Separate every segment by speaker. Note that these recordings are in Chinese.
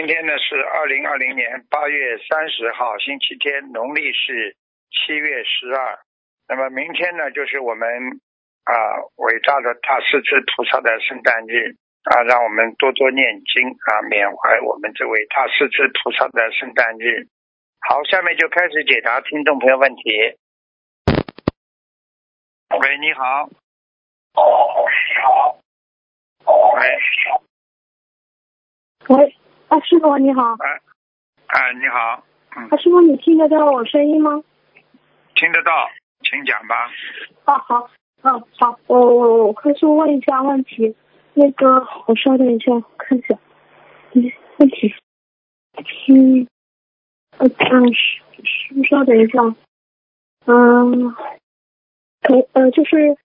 Speaker 1: 今天呢是二零二零年八月三十号，星期天，农历是七月十二。那么明天呢，就是我们啊伟大的大势至菩萨的圣诞日啊，让我们多多念经啊，缅怀我们这位大势至菩萨的圣诞日。好，下面就开始解答听众朋友问题。喂，你好。哦，你好。
Speaker 2: 喂。喂。啊，师傅你好。
Speaker 1: 哎，哎，你好。
Speaker 2: 嗯。啊，师傅，你听得到我声音吗？
Speaker 1: 听得到，请讲吧。
Speaker 2: 啊，好，嗯，好，我我我快速问一下问题。那个，我稍等一下，看一下。嗯，问题。嗯，呃，嗯，师师傅稍等一下。嗯，可呃，就是，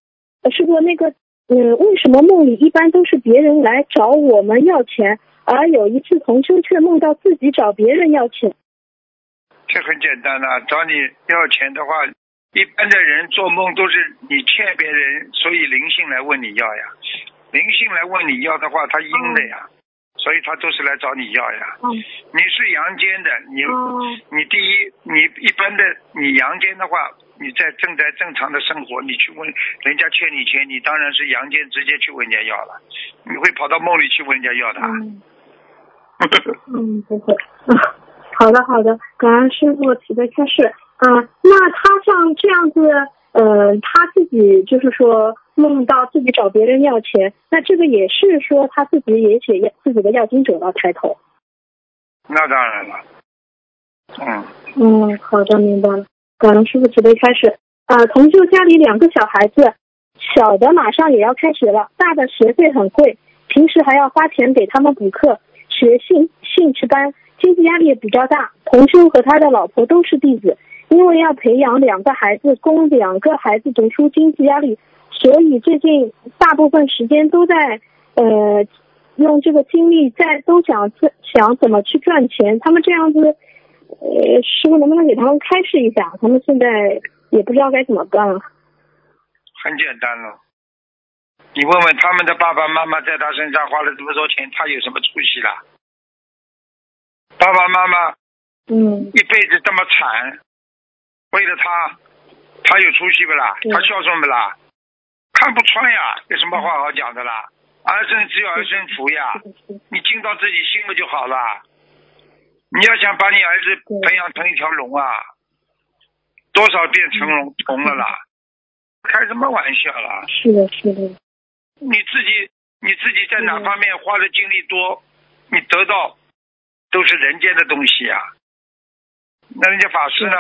Speaker 2: 师傅那个，嗯，为什么梦里一般都是别人来找我们要钱？而有一次，同修却梦到自己找别人要钱。
Speaker 1: 这很简单了，找你要钱的话，一般的人做梦都是你欠别人，所以灵性来问你要呀。灵性来问你要的话，他阴的呀，所以他都是来找你要呀。你是阳间的，你你第一，你一般的你阳间的话，你在正在正常的生活，你去问人家欠你钱，你当然是阳间直接去问人家要了，你会跑到梦里去问人家要的。
Speaker 2: 嗯，不会。好的，好的，感恩师傅提的开示。嗯，那他像这样子，呃，他自己就是说梦到自己找别人要钱，那这个也是说他自己也写自己的要经者了抬头。
Speaker 1: 那当然了。
Speaker 2: 嗯。嗯，好的，明白了。感恩师傅提的开始。啊，同修家里两个小孩子，小的马上也要开学了，大的学费很贵，平时还要花钱给他们补课。学兴兴趣班，经济压力也比较大。同修和他的老婆都是弟子，因为要培养两个孩子，供两个孩子读书，经济压力，所以最近大部分时间都在呃用这个精力在都想想怎么去赚钱。他们这样子，呃，师傅能不能给他们开示一下？他们现在也不知道该怎么办了。
Speaker 1: 很简单了。你问问他们的爸爸妈妈，在他身上花了这么多钱，他有什么出息啦？爸爸妈妈，
Speaker 2: 嗯，
Speaker 1: 一辈子这么惨，为了他，他有出息不啦？他孝顺不啦？看不穿呀，有什么话好讲的啦？儿孙自有儿孙福呀，你尽到自己心了就好了。你要想把你儿子培养成一条龙啊，多少变成龙龙了啦？开什么玩笑啦？
Speaker 2: 是的，是的。
Speaker 1: 你自己你自己在哪方面花的精力多，你得到都是人间的东西啊。那人家法师呢？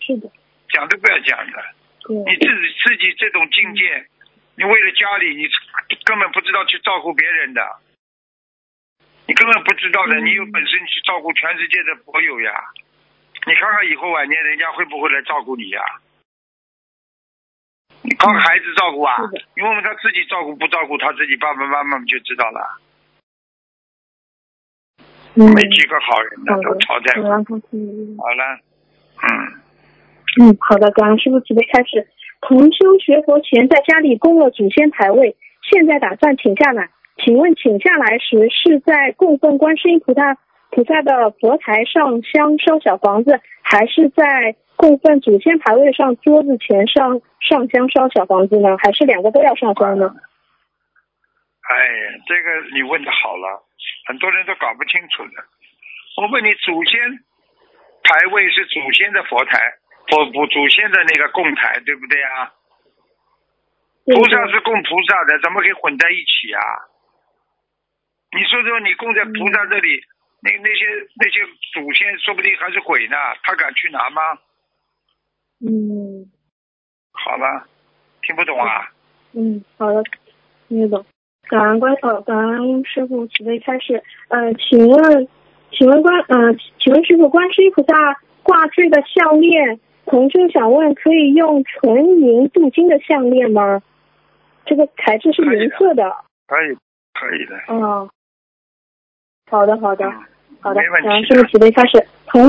Speaker 2: 是的。
Speaker 1: 讲都不要讲的。你自己自己这种境界，你为了家里，你根本不知道去照顾别人的，你根本不知道的。你有本事你去照顾全世界的佛友呀。你看看以后晚年人家会不会来照顾你呀？你靠孩子照顾啊？你问问他自己照顾不照顾他自己爸爸妈妈就知道了。没几个好人的都淘汰了。好了，嗯。
Speaker 2: 嗯，好的，感恩师傅准备开始。同修学佛前在家里供了祖先牌位，现在打算请下来。请问请下来时是在供奉观世音菩萨菩萨的佛台上香烧小房子，还是在？供奉祖先牌位上桌子前上上香烧小房子呢，还是两个都要上香呢？
Speaker 1: 哎，这个你问的好了，很多人都搞不清楚的。我问你，祖先牌位是祖先的佛台，不不，祖先的那个供台，对不对啊？菩萨是供菩萨的，怎么可以混在一起啊？你说说，你供在菩萨这里，那那些那些祖先说不定还是鬼呢，他敢去拿吗？
Speaker 2: 嗯，
Speaker 1: 好了，听不懂啊？
Speaker 2: 嗯，好的，听得懂。感恩观呃，感恩师傅慈悲开示。呃，请问，请问关呃，请问师傅，观世音菩萨挂坠的项链，同学想问，可以用纯银镀金的项链吗？这个材质是银色的。
Speaker 1: 可以，可以的。
Speaker 2: 嗯，好的，好的，好的。
Speaker 1: 感
Speaker 2: 恩师傅慈悲开始。同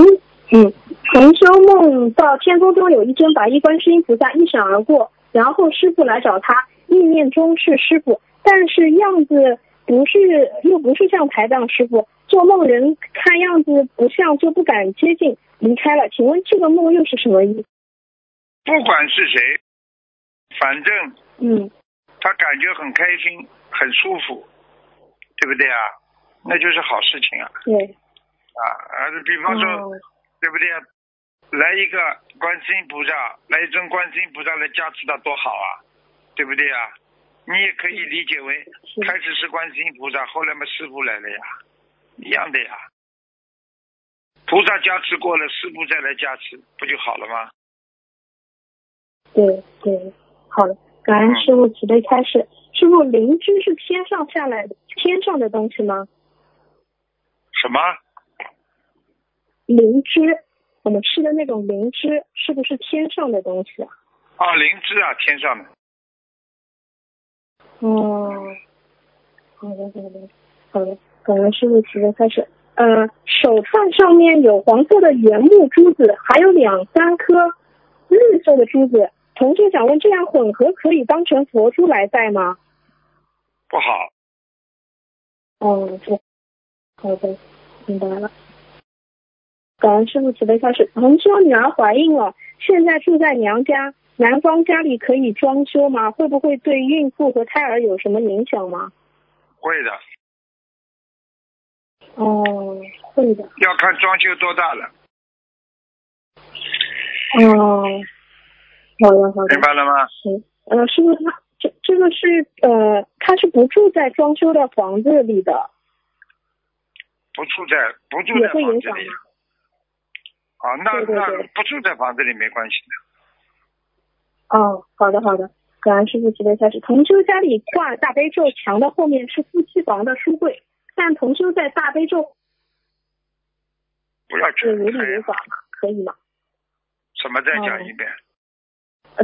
Speaker 2: 嗯。同修梦到天空中有一尊白衣观世音菩萨一闪而过，然后师傅来找他，意念中是师傅，但是样子不是又不是像台长师傅做梦人看样子不像就不敢接近离开了，请问这个梦又是什么意思？
Speaker 1: 不管是谁，反正
Speaker 2: 嗯，
Speaker 1: 他感觉很开心很舒服，对不对啊？那就是好事情啊。
Speaker 2: 对。
Speaker 1: 啊，而是比方说，对不对？来一个观世音菩萨，来一尊观世音菩萨来加持他多好啊，对不对啊？你也可以理解为，开始是观世音菩萨，后来嘛师傅来了呀，一样的呀。菩萨加持过了，师傅再来加持，不就好了吗？
Speaker 2: 对对，好的，感恩师傅慈悲开示。师傅，灵芝是天上下来的，天上的东西吗？
Speaker 1: 什么？
Speaker 2: 灵芝，我们吃的那种灵芝，是不是天上的东西啊？
Speaker 1: 啊，灵芝啊，天上的。
Speaker 2: 哦，好的好的好的，感恩师傅慈悲开始。呃，手串上面有黄色的原木珠子，还有两三颗绿色的珠子。同学想问，这样混合可以当成佛珠来戴吗？
Speaker 1: 不好。
Speaker 2: 哦，不，好的，明白了。感恩师傅慈悲开始。同修女儿怀孕了，现在住在娘家。男方家里可以装修吗？会不会对孕妇和胎儿有什么影响吗？
Speaker 1: 会的。
Speaker 2: 哦，会的。
Speaker 1: 要看装修多大了。
Speaker 2: 哦，好的好的。
Speaker 1: 明白了吗？
Speaker 2: 行，呃，师傅他这这个是呃，他是不住在装修的房子里的。
Speaker 1: 不住在不住在房子里。啊，那那不住在房子里没关系的。
Speaker 2: 哦，好的好的，感恩师傅慈悲开始。同修家里挂大悲咒，墙的后面是夫妻房的书柜，但同修在大悲咒
Speaker 1: 不要
Speaker 2: 是无理无法吗？可以吗？
Speaker 1: 什么？再讲一遍。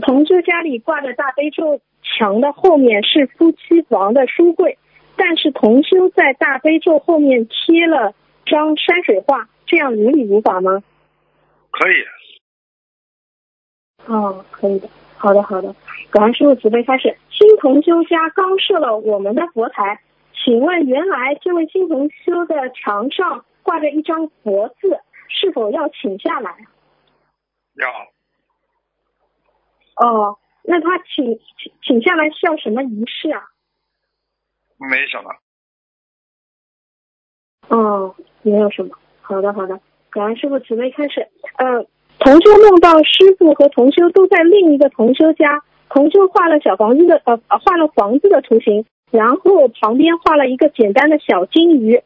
Speaker 2: 同修家里挂的大悲咒，墙的后面是夫妻房的书柜，但是同修在大悲咒后面贴了张山水画，这样无理无法吗？
Speaker 1: 可以。
Speaker 2: 哦，可以的。好的，好的。感恩师傅慈悲开始。新同修家刚设了我们的佛台，请问原来这位新同修的墙上挂着一张佛字，是否要请下来？
Speaker 1: 要。
Speaker 2: 哦，那他请请请下来需要什么仪式啊？
Speaker 1: 没什么。
Speaker 2: 哦，没有什么。好的，好的。感恩师傅慈悲开始。呃。同修梦到师傅和同修都在另一个同修家，同修画了小房子的呃画了房子的图形，然后旁边画了一个简单的小金鱼，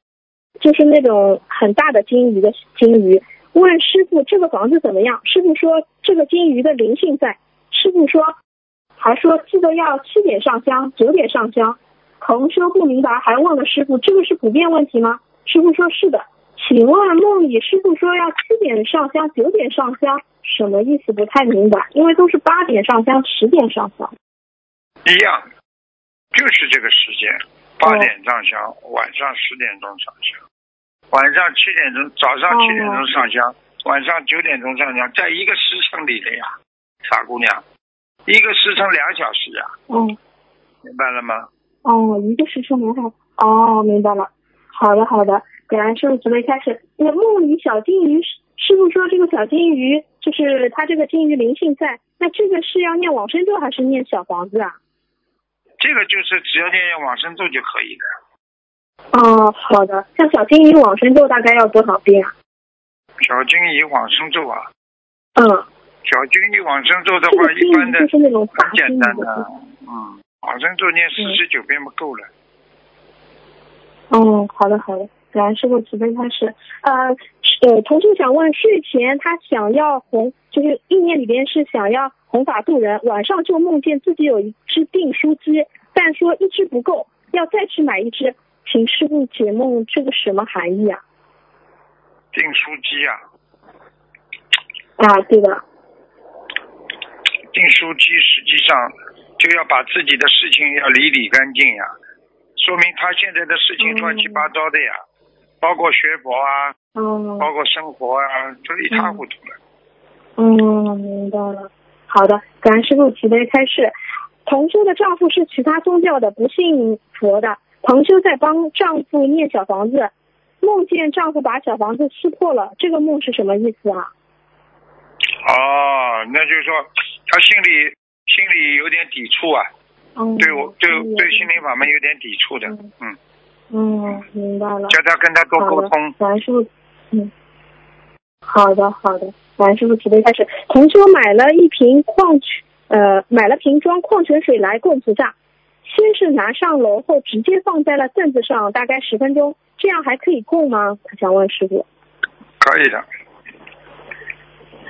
Speaker 2: 就是那种很大的金鱼的金鱼。问师傅这个房子怎么样？师傅说这个金鱼的灵性在。师傅说，还说记得要七点上香，九点上香。同修不明白，还问了师傅这个是普遍问题吗？师傅说是的。请问梦里师傅说要七点上香，九点上香，什么意思？不太明白，因为都是八点上香，十点上香。
Speaker 1: 一样，就是这个时间，八点上香，晚上十点钟上香，晚上七点钟，早上七点钟上香，晚上九点钟上香，在一个时辰里的呀，傻姑娘，一个时辰两小时呀。
Speaker 2: 嗯，
Speaker 1: 明白了吗？
Speaker 2: 哦，一个时辰两小时。哦，明白了。好的，好的。感恩师傅准备开始。那梦里小金鱼，师傅说这个小金鱼就是它这个金鱼灵性在，那这个是要念往生咒还是念小房子啊？
Speaker 1: 这个就是只要念念往生咒就可以
Speaker 2: 的。哦，好的。像小金鱼往生咒大概要多少遍啊？
Speaker 1: 小金鱼往生咒啊？
Speaker 2: 嗯。
Speaker 1: 小金鱼往生咒的话，一般的
Speaker 2: 很
Speaker 1: 简单的，嗯，往生咒念四十九遍不够了。
Speaker 2: 嗯，好的，好的。感恩师傅慈悲开始，呃呃，同学想问，睡前他想要弘，就是意念里边是想要弘法度人，晚上就梦见自己有一只订书机，但说一只不够，要再去买一只，请师傅解梦，这个什么含义啊？
Speaker 1: 订书机啊？
Speaker 2: 啊，对的。
Speaker 1: 订书机实际上就要把自己的事情要理理干净呀，说明他现在的事情乱七八糟的呀。包括学佛啊，嗯，包括生活啊，都一塌糊涂了。
Speaker 2: 嗯，明白了。好的，感恩师傅慈悲开示。同修的丈夫是其他宗教的，不信佛的。同修在帮丈夫念小房子，梦见丈夫把小房子撕破了，这个梦是什么意思啊？
Speaker 1: 哦，那就是说他心里心里有点抵触啊，
Speaker 2: 嗯，
Speaker 1: 对我对对心灵法门有点抵触的，
Speaker 2: 嗯。嗯，明白了。
Speaker 1: 叫他跟他多沟通。
Speaker 2: 感恩师傅，嗯，好的好的，感恩师傅，准备开始。同修买了一瓶矿泉，呃，买了瓶装矿泉水来供菩萨，先是拿上楼后直接放在了凳子上，大概十分钟，这样还可以供吗？他想问师傅。
Speaker 1: 可以的。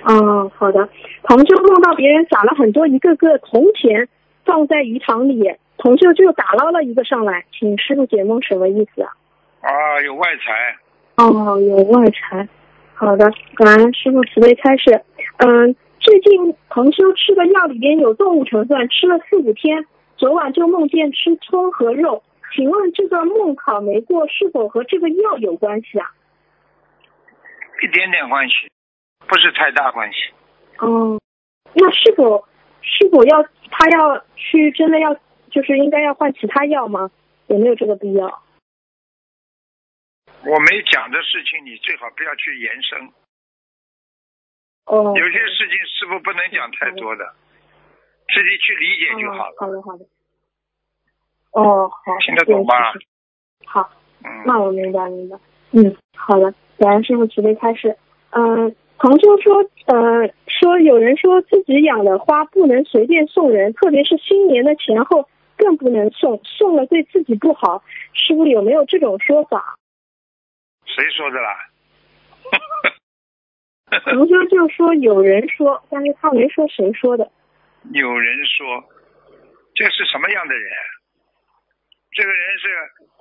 Speaker 2: 嗯，好的。同修梦到别人撒了很多一个个铜钱放在鱼塘里。同修就打捞了一个上来，请师傅解梦什么意思啊？
Speaker 1: 啊，有外财。
Speaker 2: 哦，有外财。好的，感恩师傅慈悲开示。嗯，最近同修吃的药里边有动物成分，吃了四五天，昨晚就梦见吃葱和肉，请问这个梦考没过，是否和这个药有关系啊？
Speaker 1: 一点点关系，不是太大关系。
Speaker 2: 哦，那是否是否要他要去真的要？就是应该要换其他药吗？有没有这个必要？
Speaker 1: 我没讲的事情，你最好不要去延伸。
Speaker 2: 哦。
Speaker 1: 有些事情师傅不能讲太多的，自己去理解就好了。
Speaker 2: 好的，好的。哦，好。
Speaker 1: 听得懂吧？
Speaker 2: 好。嗯。那我明白，明白。嗯，好的。感恩师傅慈悲开示。嗯，同修说，呃，说有人说自己养的花不能随便送人，特别是新年的前后。更不能送，送了对自己不好。师傅有没有这种说法？
Speaker 1: 谁说的啦？
Speaker 2: 同修就说有人说，但是他没说谁说的。
Speaker 1: 有人说，这是什么样的人？这个人是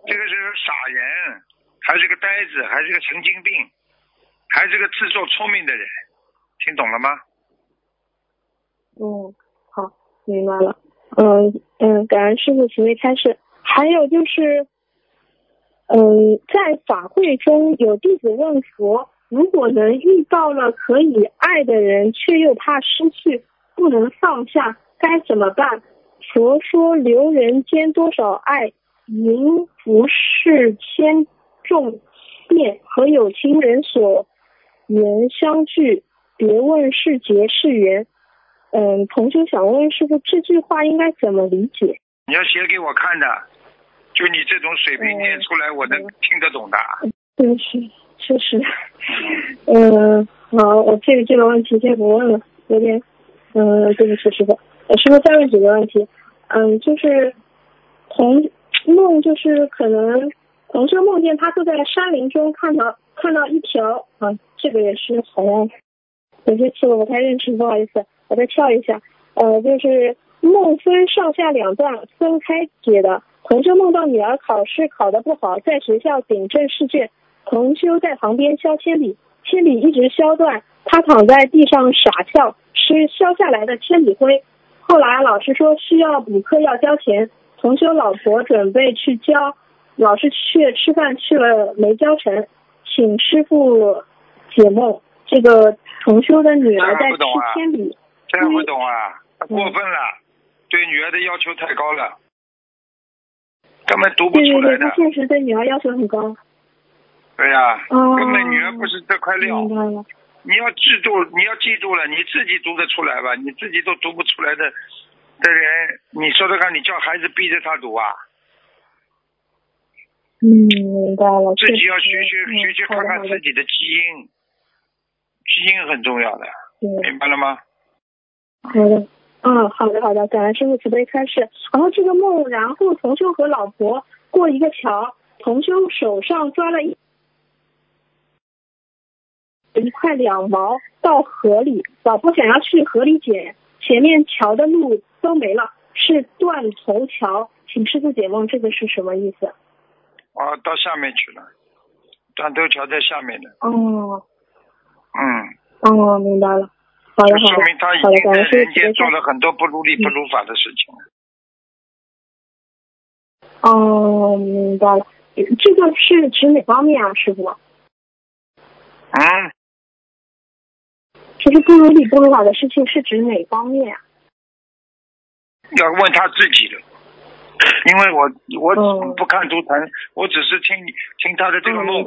Speaker 1: 这个是个傻人，还是个呆子，还是个神经病，还是个自作聪明的人？听懂了吗？
Speaker 2: 嗯，好，明白了。嗯嗯，感恩师傅慈悲开示。还有就是，嗯，在法会中有弟子问佛：如果能遇到了可以爱的人，却又怕失去，不能放下，该怎么办？佛说：留人间多少爱，迎不是千众变，和有情人所缘相聚，别问是劫是缘。嗯，同学想问师傅，这句话应该怎么理解？
Speaker 1: 你要写给我看的，就你这种水平念出来，我能听得懂的。
Speaker 2: 对，是确实。嗯，好，我这个这个问题先不问了，有点，嗯，对不起师傅。师傅再问几个问题。嗯，就是同梦，就是可能同学梦见他坐在山林中，看到看到一条啊，这个也是好像有些词我不太认识，不好意思。我再跳一下，呃，就是梦分上下两段分开解的。同修梦到女儿考试考得不好，在学校顶正试卷，同修在旁边削铅笔，铅笔一直削断，他躺在地上傻笑，吃削下来的铅笔灰。后来老师说需要补课要交钱，同修老婆准备去交，老师却吃饭去了没交成，请师傅解梦。这个同修的女儿在吃铅笔。
Speaker 1: 听不懂啊，过分了，对女儿的要求太高了，根本读不出来的。
Speaker 2: 对对对，他确实对女儿要求很高。
Speaker 1: 对呀，根本女儿不是这块料。
Speaker 2: 你
Speaker 1: 要记住，你要记住了，你自己读得出来吧？你自己都读不出来的的人，你说说看，你叫孩子逼着他读啊？
Speaker 2: 嗯，明白了。
Speaker 1: 自己要学学学学，看看自己的基因，基因很重要的，明白了吗？
Speaker 2: 好的，嗯，好的，好的，感恩师傅慈悲开示。然后这个梦，然后同修和老婆过一个桥，同修手上抓了一一块两毛到河里，老婆想要去河里捡，前面桥的路都没了，是断头桥，请师傅解梦，这个是什么意思？
Speaker 1: 啊，到下面去了，断头桥在下面的。
Speaker 2: 哦。
Speaker 1: 嗯。
Speaker 2: 哦，明白了。好的，
Speaker 1: 说明他已经在人间做了很多不如理不如法的事情。
Speaker 2: 哦，明白了。这个是指哪方面啊，师傅？
Speaker 1: 嗯。
Speaker 2: 就是不如理不如法的事情是指哪方面啊？
Speaker 1: 要问他自己的。因为我我不看图腾，我只是听听他的这个梦，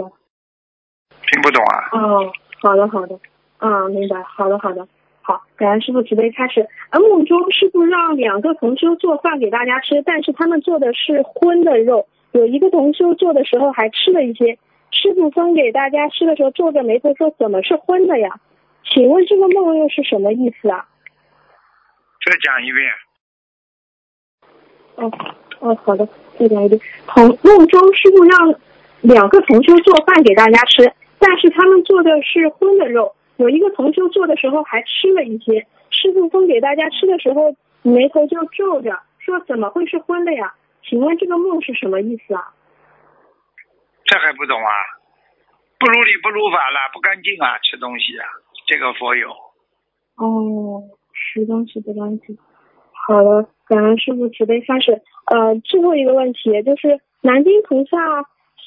Speaker 1: 听不懂啊。
Speaker 2: 哦，好的好的，嗯，明白，好的好的，好，感恩师傅慈悲开始。而梦中师傅让两个同修做饭给大家吃，但是他们做的是荤的肉，有一个同修做的时候还吃了一些。师傅分给大家吃的时候皱着眉头说：“怎么是荤的呀？”请问这个梦又是什么意思啊？
Speaker 1: 再讲一遍。
Speaker 2: 哦哦，好的，再讲一遍。同梦中师傅让两个同修做饭给大家吃，但是他们做的是荤的肉，有一个同修做的时候还吃了一些。师傅分给大家吃的时候眉头就皱着，说：“怎么会是荤的呀？”请问这个梦是什么意思啊？
Speaker 1: 这还不懂啊？不如理不如法了，不干净啊！吃东西啊，这个佛有。
Speaker 2: 哦，吃东西不干净。好的，感恩师傅慈悲开始。呃，最后一个问题就是，南京菩萨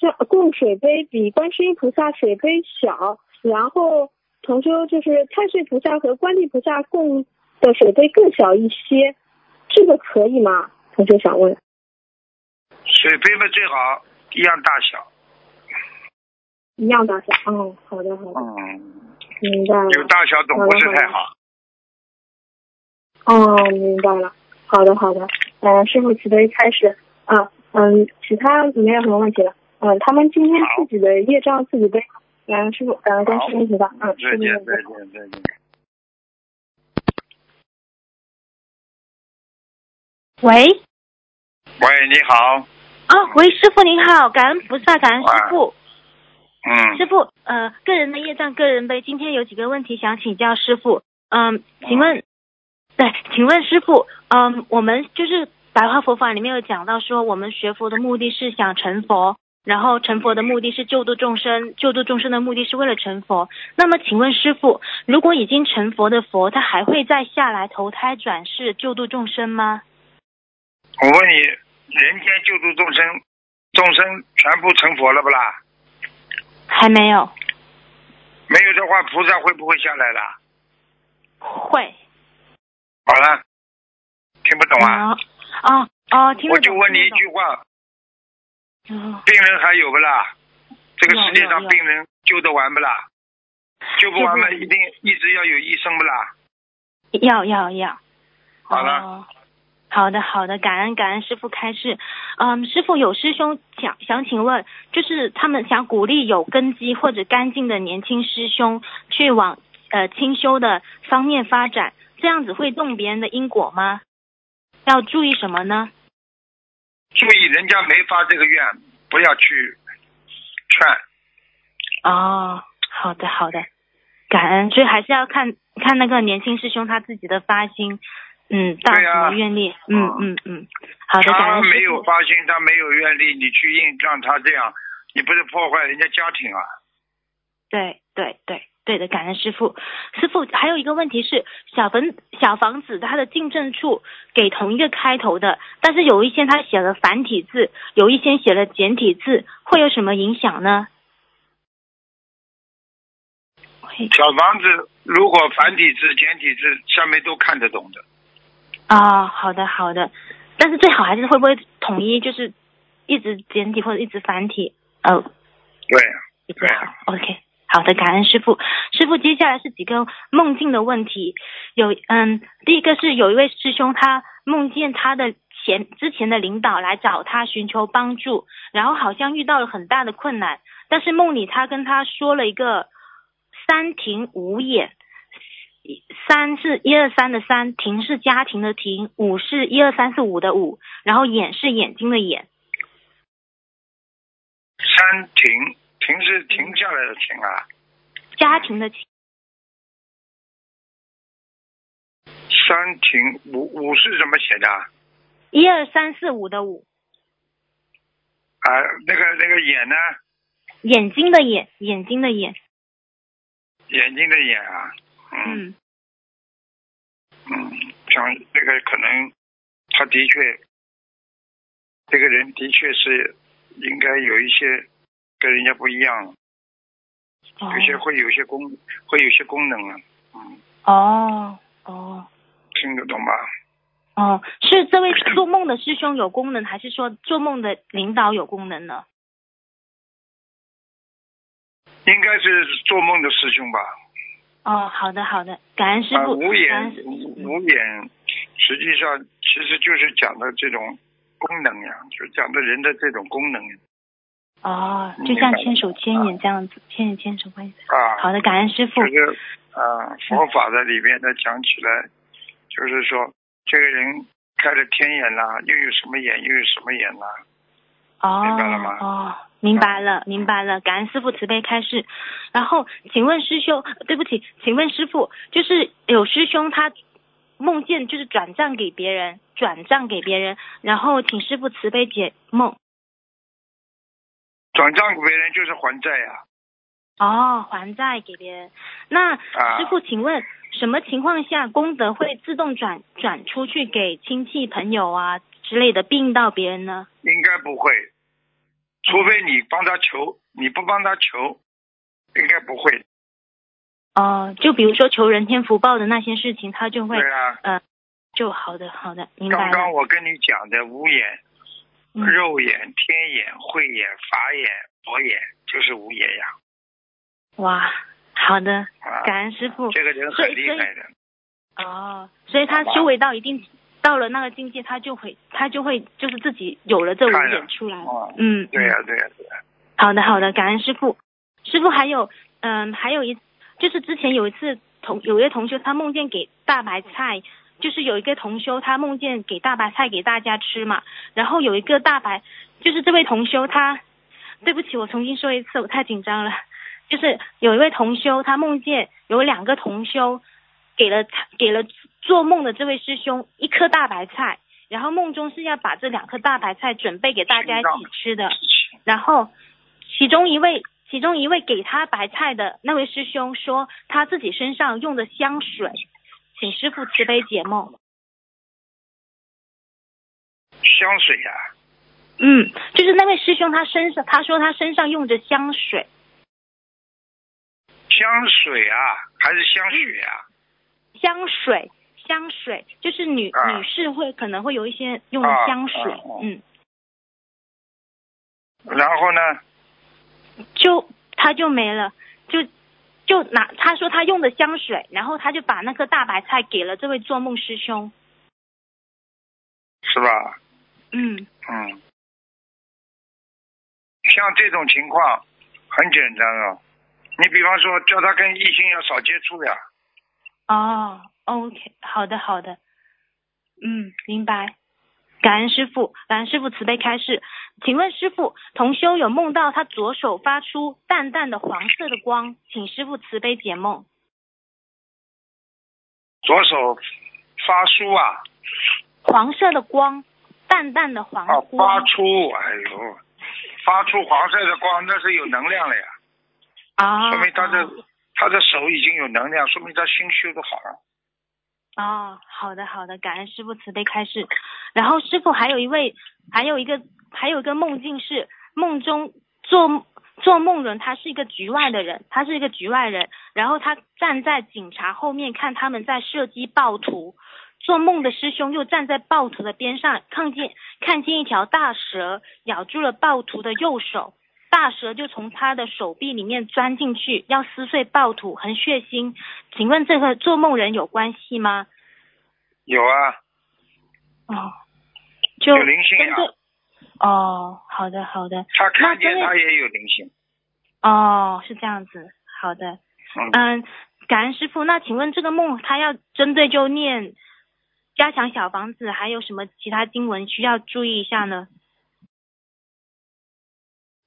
Speaker 2: 像供水杯比观世音菩萨水杯小，然后同修就是太岁菩萨和观地菩萨供的水杯更小一些，这个可以吗？同修想问。
Speaker 1: 水杯嘛最好一样大小。
Speaker 2: 一样大小，嗯，好的好的，嗯，明白了。
Speaker 1: 有大小总不是太好。
Speaker 2: 哦，明白了，好的好的，嗯，师傅慈悲开始，啊，嗯，其他没有什么问题了，嗯，他们今天自己的业障自己背，嗯，师傅，感恩观世音菩萨，嗯，
Speaker 1: 再见再见再见。
Speaker 3: 喂。
Speaker 1: 喂，你好。
Speaker 3: 啊，喂，师傅您好，感恩菩萨，感恩师傅。
Speaker 1: 嗯，
Speaker 3: 师傅，呃，个人的业障个人背。今天有几个问题想请教师傅。嗯，请问，对，请问师傅，嗯，我们就是白话佛法里面有讲到说，我们学佛的目的是想成佛，然后成佛的目的是救度众生，救度众生的目的是为了成佛。那么，请问师傅，如果已经成佛的佛，他还会再下来投胎转世救度众生吗？
Speaker 1: 我问你，人间救度众生，众生全部成佛了不啦？
Speaker 3: 还没有，
Speaker 1: 没有的话，菩萨会不会下来了？
Speaker 3: 会。
Speaker 1: 好了，听不懂啊？
Speaker 3: 哦哦，听
Speaker 1: 我就问你一句话。病人还有不啦？这个世界上病人救得完不啦？救不完了，一定一直要有医生不啦？
Speaker 3: 要要要。
Speaker 1: 好了。
Speaker 3: 好的，好的，感恩感恩师傅开示。嗯，师傅有师兄想想请问，就是他们想鼓励有根基或者干净的年轻师兄去往呃清修的方面发展，这样子会动别人的因果吗？要注意什么呢？
Speaker 1: 注意人家没发这个愿，不要去劝。
Speaker 3: 哦，好的好的，感恩，所以还是要看看那个年轻师兄他自己的发心。嗯，大什么愿力？嗯嗯嗯，好的，
Speaker 1: 他没有发心，他没有愿力，你去硬让他这样，你不是破坏人家家庭啊？
Speaker 3: 对对对对的，感恩师傅。师傅还有一个问题是，小房小房子它的进证处给同一个开头的，但是有一些他写了繁体字，有一些写了简体字，会有什么影响呢？
Speaker 1: 小房子如果繁体字、简体字下面都看得懂的。
Speaker 3: 啊，好的好的，但是最好还是会不会统一，就是一直简体或者一直繁体？哦，
Speaker 1: 对，
Speaker 3: 对，OK，好的，感恩师傅。师傅，接下来是几个梦境的问题，有嗯，第一个是有一位师兄，他梦见他的前之前的领导来找他寻求帮助，然后好像遇到了很大的困难，但是梦里他跟他说了一个三庭五眼。三是一二三的三，庭是家庭的庭，五是一二三四五的五，然后眼是眼睛的眼。
Speaker 1: 三庭，停是停下来的停啊。
Speaker 3: 家庭的庭。
Speaker 1: 三停五五是怎么写的？
Speaker 3: 一二三四五的五。
Speaker 1: 啊，那个那个眼呢？
Speaker 3: 眼睛的眼，眼睛的眼。
Speaker 1: 眼睛的眼啊。嗯，嗯，像这个可能，他的确，这个人的确是应该有一些跟人家不一样，有些会有些功，会有些功能啊，嗯。
Speaker 3: 哦哦。
Speaker 1: 听得懂吧？
Speaker 3: 哦，是这位做梦的师兄有功能，还是说做梦的领导有功能呢？
Speaker 1: 应该是做梦的师兄吧。
Speaker 3: 哦，好的好的，感恩师傅。
Speaker 1: 无眼无眼，实际上其实就是讲的这种功能呀，就讲的人的这种功能。
Speaker 3: 哦，就像千手千眼这样子，千眼千手观
Speaker 1: 啊，
Speaker 3: 好的，感恩师傅。
Speaker 1: 这个啊，佛法的里面呢讲起来，就是说这个人开了天眼啦，又有什么眼，又有什么眼啦？
Speaker 3: 哦，
Speaker 1: 明白了吗？
Speaker 3: 哦，明白了，明白了。感恩师傅慈悲开示。然后，请问师兄，对不起，请问师傅，就是有师兄他梦见就是转账给别人，转账给别人，然后请师傅慈悲解梦。
Speaker 1: 转账给别人就是还债呀。
Speaker 3: 哦，还债给别人。那师傅，请问什么情况下功德会自动转转出去给亲戚朋友啊？之类的并到别人呢？
Speaker 1: 应该不会，除非你帮他求，你不帮他求，应该不会。
Speaker 3: 哦，就比如说求人天福报的那些事情，他就会，
Speaker 1: 对啊，
Speaker 3: 嗯，就好的，好的，明白
Speaker 1: 刚刚我跟你讲的无眼、肉眼、天眼、慧眼、法眼、佛眼，就是五眼呀。
Speaker 3: 哇，好的，感恩师傅。
Speaker 1: 这个人很厉害的。
Speaker 3: 哦，所以他修为到一定。到了那个境界，他就会，他就会，就是自己有了这五眼出来。嗯，
Speaker 1: 对呀，对呀，对呀。
Speaker 3: 好的，好的，感恩师傅。师傅还有，嗯，还有一，就是之前有一次同有一位同学，他梦见给大白菜，就是有一个同修他梦见给大白菜给大家吃嘛，然后有一个大白，就是这位同修他，对不起，我重新说一次，我太紧张了。就是有一位同修他梦见有两个同修给了他给了。做梦的这位师兄一颗大白菜，然后梦中是要把这两颗大白菜准备给大家一起吃的。然后其中一位其中一位给他白菜的那位师兄说他自己身上用的香水，请师傅慈悲解梦。
Speaker 1: 香水呀？
Speaker 3: 嗯，就是那位师兄他身上他说他身上用着香水。
Speaker 1: 香水啊，还是香水啊？
Speaker 3: 香水。香水就是女女士会可能会有一些用的香水，嗯。
Speaker 1: 然后呢？
Speaker 3: 就他就没了，就就拿他说他用的香水，然后他就把那颗大白菜给了这位做梦师兄，
Speaker 1: 是吧？
Speaker 3: 嗯
Speaker 1: 嗯。像这种情况很简单啊，你比方说叫他跟异性要少接触呀。
Speaker 3: 哦。OK，好的好的，嗯，明白。感恩师傅，感恩师傅慈悲开示。请问师傅，同修有梦到他左手发出淡淡的黄色的光，请师傅慈悲解梦。
Speaker 1: 左手发出啊？
Speaker 3: 黄色的光，淡淡的黄
Speaker 1: 光。发出，哎呦，发出黄色的光，那是有能量了呀。
Speaker 3: 啊。
Speaker 1: 说明他的他的手已经有能量，说明他心修的好了。
Speaker 3: 哦，好的好的，感恩师傅慈悲开示。然后师傅还有一位，还有一个，还有一个梦境是梦中做做梦人，他是一个局外的人，他是一个局外人。然后他站在警察后面看他们在射击暴徒，做梦的师兄又站在暴徒的边上，看见看见一条大蛇咬住了暴徒的右手。大蛇就从他的手臂里面钻进去，要撕碎暴徒，很血腥。请问这和做梦人有关系吗？
Speaker 1: 有啊。
Speaker 3: 哦。就
Speaker 1: 有灵性啊。
Speaker 3: 哦，好的好的。
Speaker 1: 他看见他也有灵性。
Speaker 3: 哦，是这样子。好的。嗯。感恩师傅，那请问这个梦他要针对就念加强小房子，还有什么其他经文需要注意一下呢？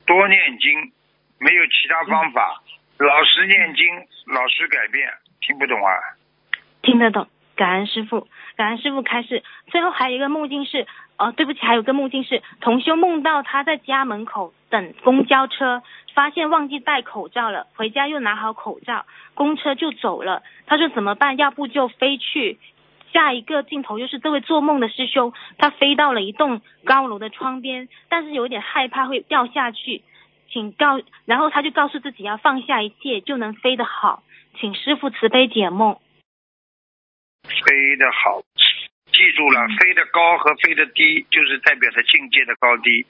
Speaker 1: 多念经，没有其他方法。老实念经，老实改变。听不懂啊？
Speaker 3: 听得懂。感恩师傅，感恩师傅开示。最后还有一个梦境是，哦，对不起，还有个梦境是，同修梦到他在家门口等公交车，发现忘记戴口罩了，回家又拿好口罩，公车就走了。他说怎么办？要不就飞去。下一个镜头就是这位做梦的师兄，他飞到了一栋高楼的窗边，但是有点害怕会掉下去，请告，然后他就告诉自己要放下一切就能飞得好，请师傅慈悲解梦。
Speaker 1: 飞得好，记住了，飞得高和飞得低就是代表着境界的高低，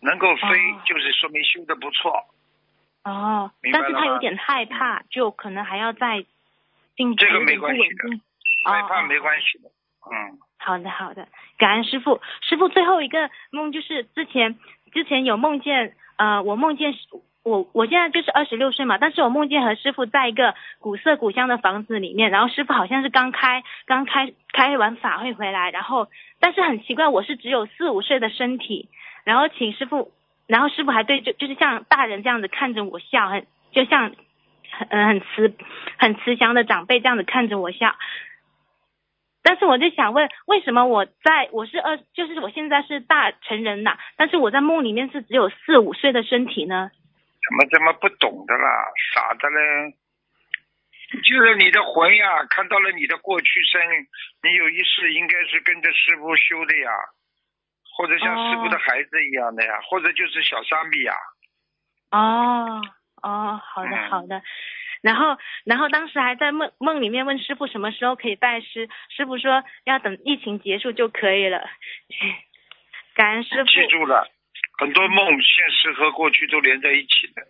Speaker 1: 能够飞就是说明修的不错。
Speaker 3: 哦，但是他有点害怕，就可能还要再进
Speaker 1: 这个没关系的，害怕没关系的。嗯。
Speaker 3: 好的，好的，感恩师傅。师傅最后一个梦就是之前之前有梦见，呃，我梦见我我现在就是二十六岁嘛，但是我梦见和师傅在一个古色古香的房子里面，然后师傅好像是刚开刚开开完法会回来，然后但是很奇怪，我是只有四五岁的身体，然后请师傅，然后师傅还对就就是像大人这样子看着我笑，很就像很嗯很慈很慈祥的长辈这样子看着我笑。但是我就想问，为什么我在我是二，就是我现在是大成人了，但是我在梦里面是只有四五岁的身体呢？
Speaker 1: 怎么这么不懂的啦，傻的嘞？就是你的魂呀，看到了你的过去生，你有一世应该是跟着师傅修的呀，或者像师傅的孩子一样的呀，或者就是小沙弥呀。
Speaker 3: 哦哦，好的好的。然后，然后当时还在梦梦里面问师傅什么时候可以拜师，师傅说要等疫情结束就可以了。感恩师傅。
Speaker 1: 记住了，很多梦现实和过去都连在一起的。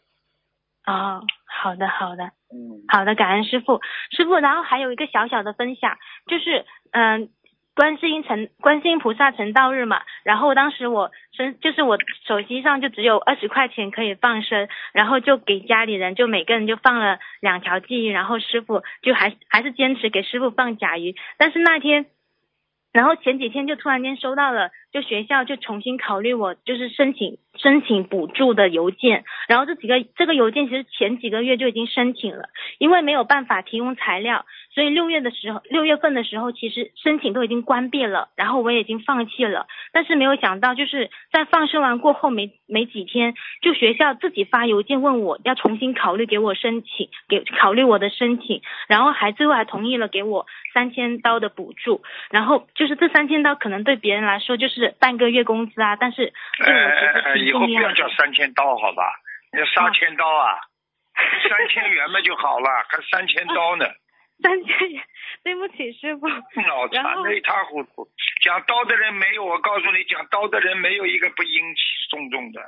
Speaker 3: 哦，好的，好的，
Speaker 1: 嗯，
Speaker 3: 好的，感恩师傅，师傅，然后还有一个小小的分享，就是嗯。观世音成观世音菩萨成道日嘛，然后当时我身就是我手机上就只有二十块钱可以放生，然后就给家里人就每个人就放了两条鲫鱼，然后师傅就还还是坚持给师傅放甲鱼，但是那天，然后前几天就突然间收到了。就学校就重新考虑我就是申请申请补助的邮件，然后这几个这个邮件其实前几个月就已经申请了，因为没有办法提供材料，所以六月的时候六月份的时候其实申请都已经关闭了，然后我也已经放弃了，但是没有想到就是在放生完过后没没几天，就学校自己发邮件问我要重新考虑给我申请给考虑我的申请，然后还最后还同意了给我三千刀的补助，然后就是这三千刀可能对别人来说就是。是半个月工资啊，但是对我其实
Speaker 1: 以后不要叫三千刀好吧？要三千刀啊，三千元嘛就好了，还三千刀呢。
Speaker 3: 三千元，对不起师傅。
Speaker 1: 脑残的一塌糊涂，讲刀的人没有，我告诉你，讲刀的人没有一个不阴气重重的，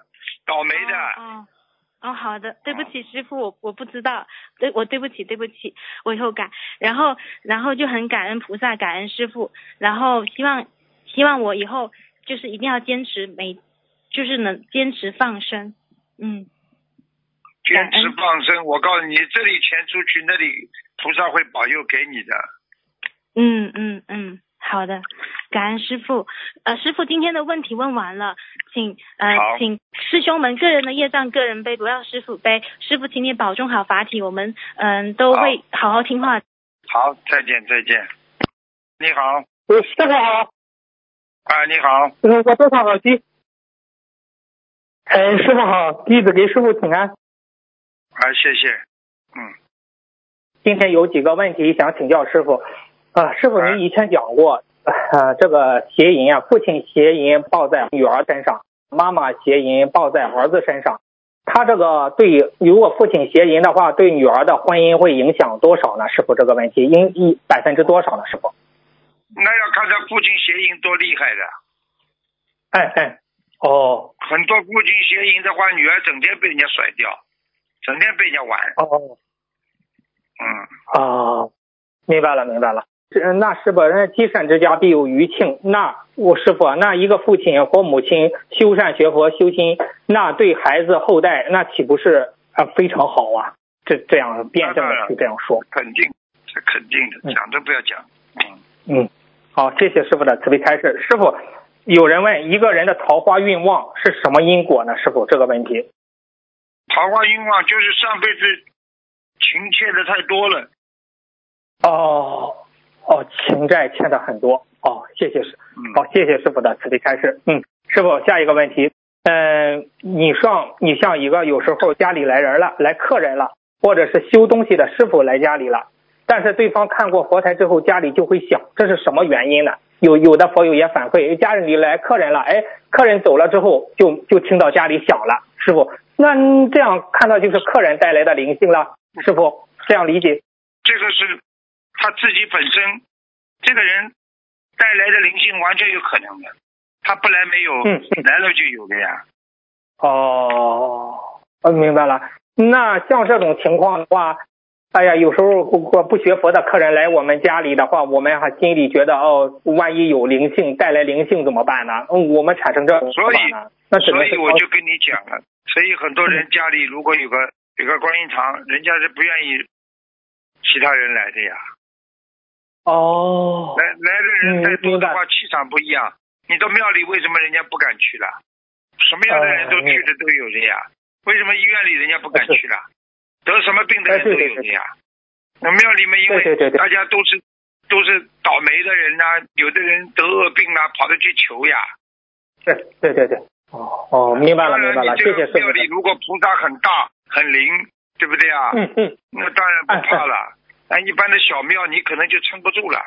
Speaker 1: 倒霉的。
Speaker 3: 哦哦，好的，对不起师傅，我我不知道，对我对不起对不起，我以后改。然后然后就很感恩菩萨，感恩师傅，然后希望。希望我以后就是一定要坚持每，就是能坚持放生，嗯。
Speaker 1: 坚持放生，我告诉你，这里钱出去，那里菩萨会保佑给你的。
Speaker 3: 嗯嗯嗯，好的，感恩师傅。呃，师傅今天的问题问完了，请呃，请师兄们个人的业障个人背，不要师傅背。师傅，请你保重好法体，我们嗯都会好好听话。
Speaker 1: 好，再见再见。你好。
Speaker 4: 师傅好。
Speaker 1: 啊，你好，
Speaker 4: 师傅，我多少耳机？哎，师傅好，弟子给师傅请安。
Speaker 1: 啊，谢谢。嗯，
Speaker 4: 今天有几个问题想请教师傅。啊，师傅，您以前讲过，啊，这个邪淫啊，父亲邪淫抱在女儿身上，妈妈邪淫抱在儿子身上。他这个对，如果父亲邪淫的话，对女儿的婚姻会影响多少呢？师傅，这个问题，应一百分之多少呢？师傅？
Speaker 1: 那要看他父亲邪淫多厉害的，
Speaker 4: 哎哎，哦，
Speaker 1: 很多父亲邪淫的话，女儿整天被人家甩掉，整天被人家玩。
Speaker 4: 哦，
Speaker 1: 嗯，
Speaker 4: 哦，明白了明白了。这那师傅，人积善之家必有余庆。那我师傅，那一个父亲或母亲修善学佛修心，那对孩子后代那岂不是啊非常好啊？这这样辩证的去这样说，
Speaker 1: 肯定是肯定的，讲都不要讲。
Speaker 4: 嗯嗯。好，谢谢师傅的慈悲开示。师傅，有人问一个人的桃花运旺是什么因果呢？师傅，这个问题。
Speaker 1: 桃花运旺就是上辈子情欠的太多了。
Speaker 4: 哦哦，情债欠的很多。哦，谢谢师。好，谢谢师傅的慈悲开示。嗯，师傅，下一个问题。嗯，你上你像一个有时候家里来人了，来客人了，或者是修东西的师傅来家里了。但是对方看过佛台之后，家里就会想，这是什么原因呢？有有的佛友也反馈，家里来客人了，哎，客人走了之后，就就听到家里响了。师傅，那这样看到就是客人带来的灵性了。师傅，这样理解？
Speaker 1: 这个是他自己本身，这个人带来的灵性完全有可能的，他不来没有，来了就有的呀。
Speaker 4: 哦，我明白了。那像这种情况的话，哎呀，有时候不不学佛的客人来我们家里的话，我们还心里觉得哦，万一有灵性带来灵性怎么办呢？嗯，我们产生这种
Speaker 1: 所以，所以我就跟你讲了，所以很多人家里如果有个有个观音堂，人家是不愿意其他人来的呀。
Speaker 4: 哦，
Speaker 1: 来来的人再多的话，气场不一样。你到庙里为什么人家不敢去了？什么样的人都去的都有的呀。为什么医院里人家不敢去了？得什么病的人都有的呀。那庙里面因为大家都是都是倒霉的人呐，有的人得恶病啊，跑着去求呀。
Speaker 4: 对对对对。哦哦，明白了明白了，谢谢
Speaker 1: 庙里如果菩萨很大很灵，对不对啊？
Speaker 4: 嗯嗯。那
Speaker 1: 当然不怕了。但一般的小庙，你可能就撑不住了，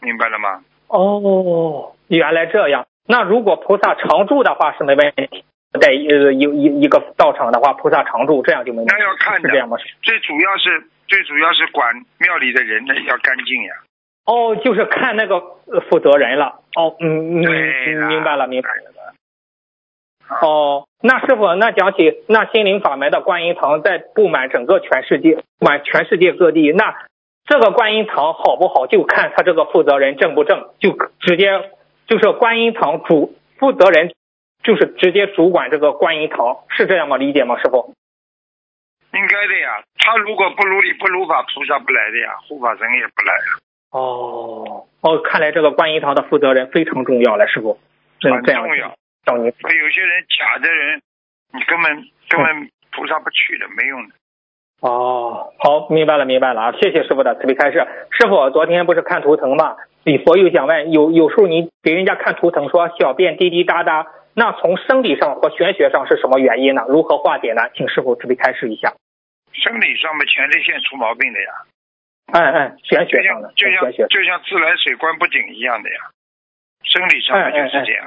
Speaker 1: 明白了吗？
Speaker 4: 哦，原来这样。那如果菩萨常住的话是没问题，在呃一一一个道场的话，菩萨常住，这样就没。
Speaker 1: 那要看
Speaker 4: 是这样吗？
Speaker 1: 最主要是最主要是管庙里的人呢要干净呀。
Speaker 4: 哦，就是看那个负责人了。哦，嗯嗯，明白了，明白了。哦，那师傅，那讲起那心灵法门的观音堂，在布满整个全世界，满全世界各地。那这个观音堂好不好，就看他这个负责人正不正，就直接就是观音堂主负责人，就是直接主管这个观音堂，是这样吗？理解吗，师傅？
Speaker 1: 应该的呀，他如果不如理不如法，菩萨不来的呀，护法神也不来。
Speaker 4: 哦哦，看来这个观音堂的负责人非常重要了，师傅。
Speaker 1: 很重要。所以有些人假的人，你根本根本菩萨不去的，没用的。
Speaker 4: 哦，好，明白了，明白了啊！谢谢师傅的慈悲开示。师傅，昨天不是看图腾吗？李佛又想问，有有时候你给人家看图腾，说小便滴滴答答，那从生理上和玄学上是什么原因呢？如何化解呢？请师傅慈悲开示一下。
Speaker 1: 生理上面前列腺出毛病的呀。
Speaker 4: 嗯嗯，玄学上的，
Speaker 1: 就像就像自来水关不紧一样的呀。生理上面就是这样。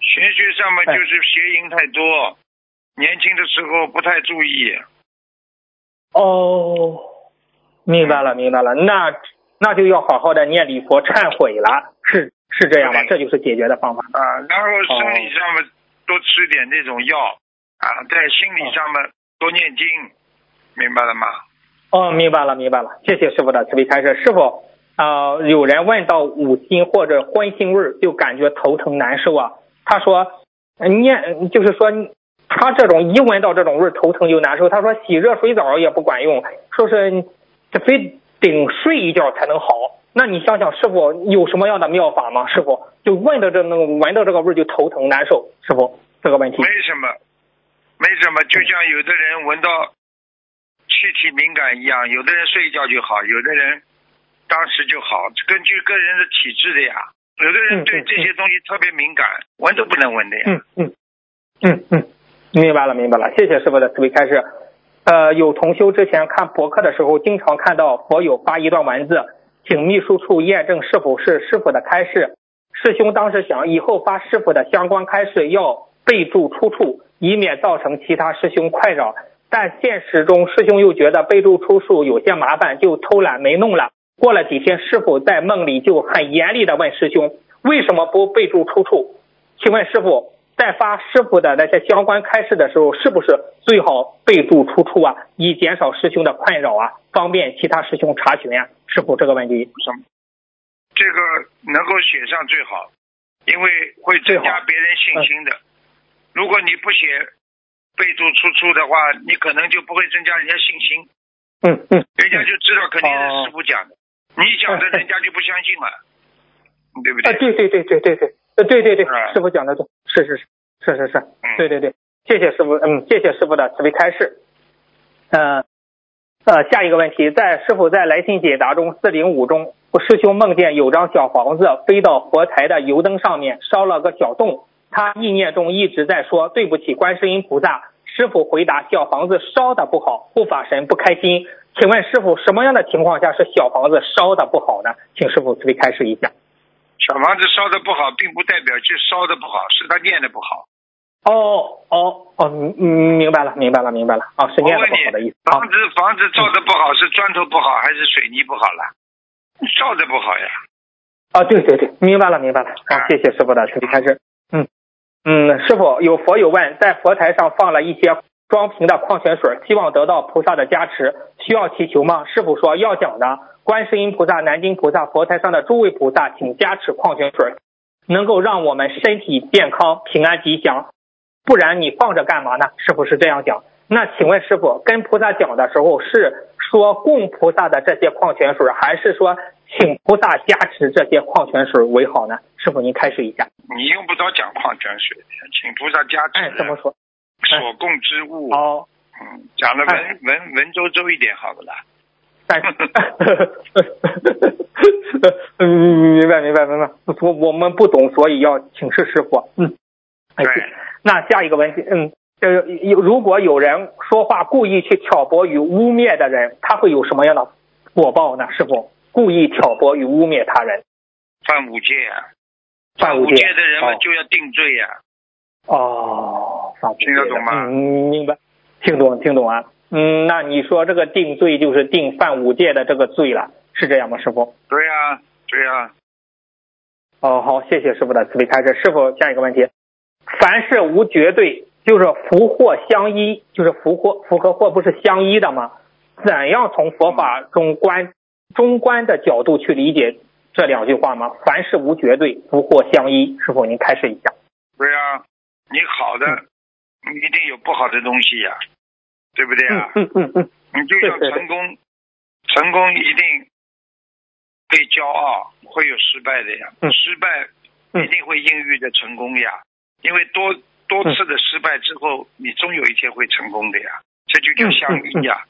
Speaker 1: 玄学上面就是邪淫太多，年轻的时候不太注意。
Speaker 4: 哦，明白了，明白了，那那就要好好的念礼佛忏悔了，是是这样吗？这就是解决的方法
Speaker 1: 啊。然后生理上面多吃点这种药啊，在心理上面多念经，明白了吗？
Speaker 4: 哦，明白了，明白了，谢谢师傅的慈悲开示。师傅啊，有人问到五辛或者荤腥味儿，就感觉头疼难受啊。他说，念就是说，他这种一闻到这种味儿，头疼就难受。他说洗热水澡也不管用，说是这非得睡一觉才能好。那你想想，师傅有什么样的妙法吗？师傅就闻到这那个闻到这个味儿就头疼难受。师傅这个问题
Speaker 1: 没什么，没什么，就像有的人闻到气体敏感一样，有的人睡一觉就好，有的人当时就好，根据个人的体质的呀。有的人对这些东西特别敏感，闻都不能闻的呀。
Speaker 4: 嗯嗯嗯嗯，明白了明白了，谢谢师傅的慈悲开示。呃，有同修之前看博客的时候，经常看到佛友发一段文字，请秘书处验证是否是师傅的开示。师兄当时想，以后发师傅的相关开示要备注出处，以免造成其他师兄困扰。但现实中，师兄又觉得备注出处有些麻烦，就偷懒没弄了。过了几天，师傅在梦里就很严厉的问师兄：“为什么不备注出处？”请问师傅，在发师傅的那些相关开示的时候，是不是最好备注出处啊，以减少师兄的困扰啊，方便其他师兄查询呀？师傅这个问题，
Speaker 1: 什么？这个能够写上最好，因为会增加别人信心的。如果你不写备注出处的话，你可能就不会增加人家信心。
Speaker 4: 嗯嗯，
Speaker 1: 人家就知道肯定是师傅讲的。你讲的，人家就不相信了，对不对？啊，对
Speaker 4: 对对对对对，呃，对对对，师傅讲的对，是是是是是是，对对对，谢谢师傅，嗯，谢谢师傅的慈悲开示。呃呃，下一个问题，在师傅在来信解答中四零五中，我师兄梦见有张小房子飞到佛台的油灯上面，烧了个小洞，他意念中一直在说对不起观世音菩萨。师傅回答：小房子烧的不好，护法神不开心。请问师傅，什么样的情况下是小房子烧的不好呢？请师傅慈悲开示一下。
Speaker 1: 小房子烧的不好，并不代表就烧的不好，是他念的不好。
Speaker 4: 哦哦哦，嗯，明白了，明白了，明白了。啊，是念的不好的意思。
Speaker 1: 房子房子造的不好，是砖头不好，还是水泥不好了？造的不好呀。
Speaker 4: 啊，对对对，明白了明白了。好，谢谢师傅的慈悲开示。嗯嗯，师傅有佛友问，在佛台上放了一些装瓶的矿泉水，希望得到菩萨的加持，需要祈求吗？师傅说要讲的。观世音菩萨、南京菩萨、佛台上的诸位菩萨，请加持矿泉水，能够让我们身体健康、平安吉祥。不然你放着干嘛呢？师傅是这样讲？那请问师傅，跟菩萨讲的时候是说供菩萨的这些矿泉水，还是说请菩萨加持这些矿泉水为好呢？师傅您开始一下。
Speaker 1: 你用不着讲矿泉水，请菩萨加持。
Speaker 4: 哎，怎么说？
Speaker 1: 所供之物。
Speaker 4: 哦。
Speaker 1: 嗯，讲的文文文绉绉一点，好不啦？
Speaker 4: 但是，嗯，明白明白明白，我我们不懂，所以要请示师傅。嗯，
Speaker 1: 对。
Speaker 4: 那下一个问题，嗯，呃，有如果有人说话故意去挑拨与污蔑的人，他会有什么样的果报呢？师傅，故意挑拨与污蔑他人，
Speaker 1: 犯五戒啊！
Speaker 4: 犯
Speaker 1: 五戒的人们就要定罪呀。
Speaker 4: 哦，
Speaker 1: 听得懂吗？
Speaker 4: 嗯，明白，听懂听懂啊。嗯，那你说这个定罪就是定犯五戒的这个罪了，是这样吗，师傅？
Speaker 1: 对呀，对呀。
Speaker 4: 哦，好，谢谢师傅的慈悲开示。师傅，下一个问题，凡事无绝对，就是福祸相依，就是福祸福和祸不是相依的吗？怎样从佛法中观中观的角度去理解这两句话吗？凡事无绝对，福祸相依，师傅您开示一下。
Speaker 1: 对呀，你好的，你一定有不好的东西呀。对不对啊？
Speaker 4: 嗯嗯嗯，你
Speaker 1: 就像成功，成功一定会骄傲，会有失败的呀。失败一定会孕育着成功呀。因为多多次的失败之后，你终有一天会成功的呀。这就叫相遇呀。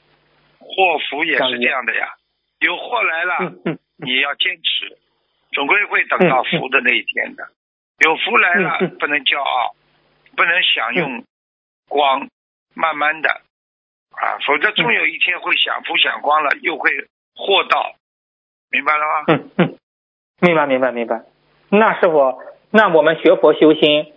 Speaker 1: 祸福也是这样的呀。有祸来了，你要坚持，总归会等到福的那一天的。有福来了，不能骄傲，不能享用光，慢慢的。啊，否则终有一天会享福享光了，又会祸到，明白了吗？
Speaker 4: 嗯嗯，明白明白明白。那师傅，那我们学佛修心，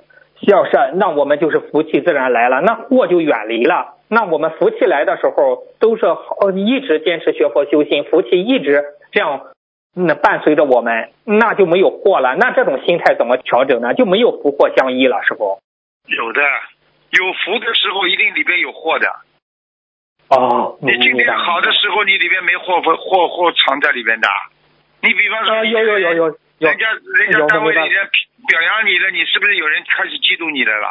Speaker 4: 要是那我们就是福气自然来了，那祸就远离了。那我们福气来的时候，都是好一直坚持学佛修心，福气一直这样那伴随着我们，那就没有祸了。那这种心态怎么调整呢？就没有福祸相依了，是不。
Speaker 1: 有的，有福的时候一定里边有祸的。
Speaker 4: 哦，
Speaker 1: 你今天好的时候，你里边没货货货藏在里边的。你比方说，
Speaker 4: 有有有有，
Speaker 1: 人家人家单位里面表扬你了，你是不是有人开始嫉妒你的了？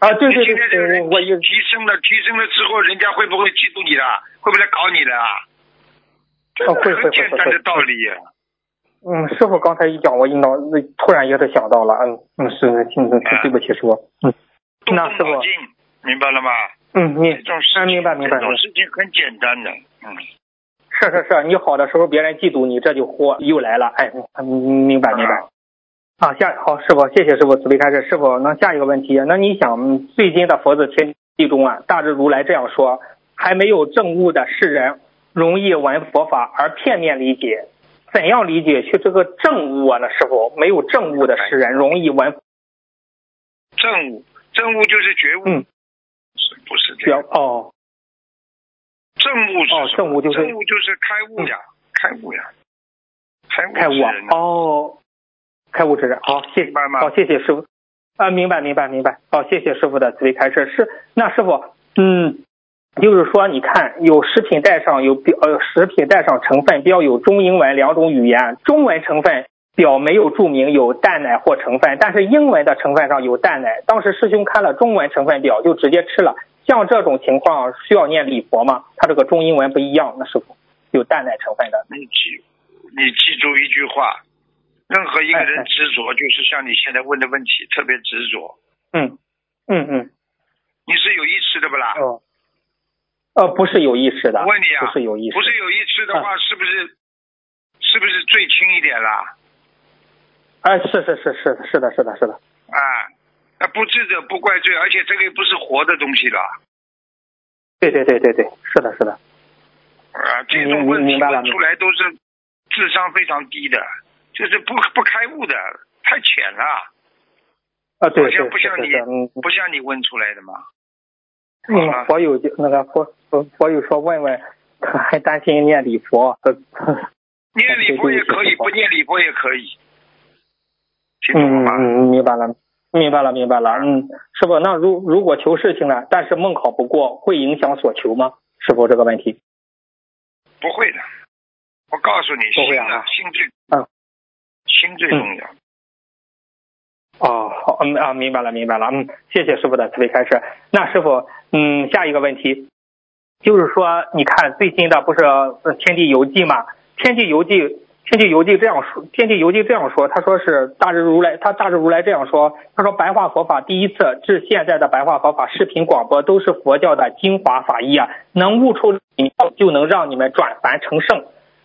Speaker 4: 啊，对对
Speaker 1: 对。今天这个人提升了，提升了之后，人家会不会嫉妒你的？会不会来搞你的？这很简单的道理。
Speaker 4: 嗯，师傅刚才一讲，我一脑子突然也是想到了，嗯嗯，是，听对不起，师傅，嗯，那师傅
Speaker 1: 明白了吗？
Speaker 4: 嗯，你啊，明白明白。
Speaker 1: 这种事情很简单的，嗯，
Speaker 4: 是是是，你好的时候别人嫉妒你，这就祸又来了。哎，明白明白。啊，下好师傅，谢谢师傅慈悲开示。师傅，那下一个问题，那你想最近的佛子天地中啊，大智如来这样说：还没有证悟的世人，容易闻佛法而片面理解。怎样理解去这个证悟啊？那？师傅，没有证悟的世人容易闻
Speaker 1: 证悟，证悟就是觉悟。
Speaker 4: 嗯。
Speaker 1: 不是这样
Speaker 4: 哦，
Speaker 1: 正悟是
Speaker 4: 哦，正悟就是
Speaker 1: 正悟就是开悟呀，开悟呀，开悟
Speaker 4: 开悟啊哦，开悟之人好，谢谢好，谢谢师傅啊，明白明白明白，好，谢谢师傅的慈悲开示。是那师傅，嗯，就是说你看有食品袋上有标呃食品袋上成分标有中英文两种语言，中文成分。表没有注明有蛋奶或成分，但是英文的成分上有蛋奶。当时师兄看了中文成分表就直接吃了。像这种情况需要念礼佛吗？他这个中英文不一样，那师傅有蛋奶成分的。
Speaker 1: 你记，你记住一句话：任何一个人执着，就是像你现在问的问题，特别执着。
Speaker 4: 嗯嗯嗯。
Speaker 1: 你是有意识的不啦？
Speaker 4: 哦。呃，不是有意识的。
Speaker 1: 问你啊，
Speaker 4: 不是有意识。
Speaker 1: 不是有意识的话，是不是是不是最轻一点啦？
Speaker 4: 哎，是是是是是的，是的，是的。
Speaker 1: 啊，那不智者不怪罪，而且这个不是活的东西了。
Speaker 4: 对对对对对，是的，是的。
Speaker 1: 啊，这种问题问出来都是智商非常低的，就是不不开悟的，太浅了。
Speaker 4: 啊，对
Speaker 1: 好像不像你，不像你问出来的嘛。
Speaker 4: 嗯，佛友就那个佛佛佛友说问问，他还担心念礼佛。
Speaker 1: 念礼佛也可以，不念礼佛也可以。听懂吗？
Speaker 4: 嗯，明白了，明白了，明白了。嗯，师傅，那如如果求事情呢，但是梦考不过，会影响所求吗？师傅这个问题。
Speaker 1: 不会的，我告诉你，心
Speaker 4: 啊，
Speaker 1: 心最嗯，心最重要。
Speaker 4: 哦，好，嗯啊，明白了，明白了，嗯，谢谢师傅的慈悲开示。那师傅，嗯，下一个问题，就是说，你看最新的不是《天地游记》吗？《天地游记》《天地游记》这样说，《天地游记》这样说，他说是大智如来，他大智如来这样说，他说白话佛法第一次至现在的白话佛法视频广播都是佛教的精华法义啊，能悟出就能让你们转凡成圣。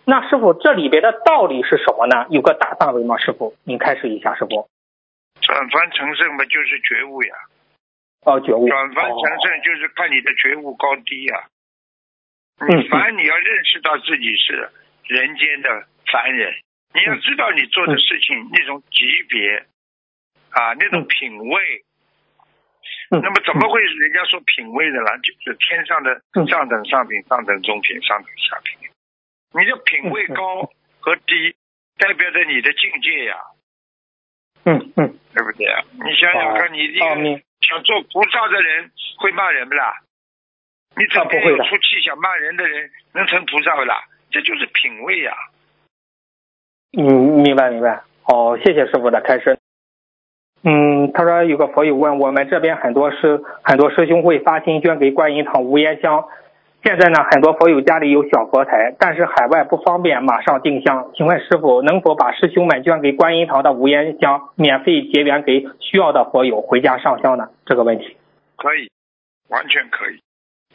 Speaker 4: 那师傅这里边的道理是什么呢？有个大范围吗？师傅，您开始一下，师傅。
Speaker 1: 转凡成圣嘛，就是觉悟呀。
Speaker 4: 哦，觉悟。
Speaker 1: 转凡成圣就是看你的觉悟高低呀。你凡你要认识到自己是人间的凡人，你要知道你做的事情那种级别啊，那种品位。那么怎么会人家说品位的呢？就是天上的上等、上品、上等、中品、上等、下品。你的品位高 和低，代表着你的境界呀。
Speaker 4: 嗯嗯，
Speaker 1: 对不对啊？你想想看，你一个想做菩萨的人会骂人不啦？你整天有出气想骂人的人能成菩萨不啦？这就是品位呀。
Speaker 4: 嗯，明白明白。好，谢谢师傅的开示。嗯，他说有个佛友问我们这边很多师很多师兄会发心捐给观音堂无烟香。现在呢，很多佛友家里有小佛台，但是海外不方便马上定香。请问师傅，能否把师兄们捐给观音堂的无烟香免费结缘给需要的佛友回家上香呢？这个问题
Speaker 1: 可以，完全可以。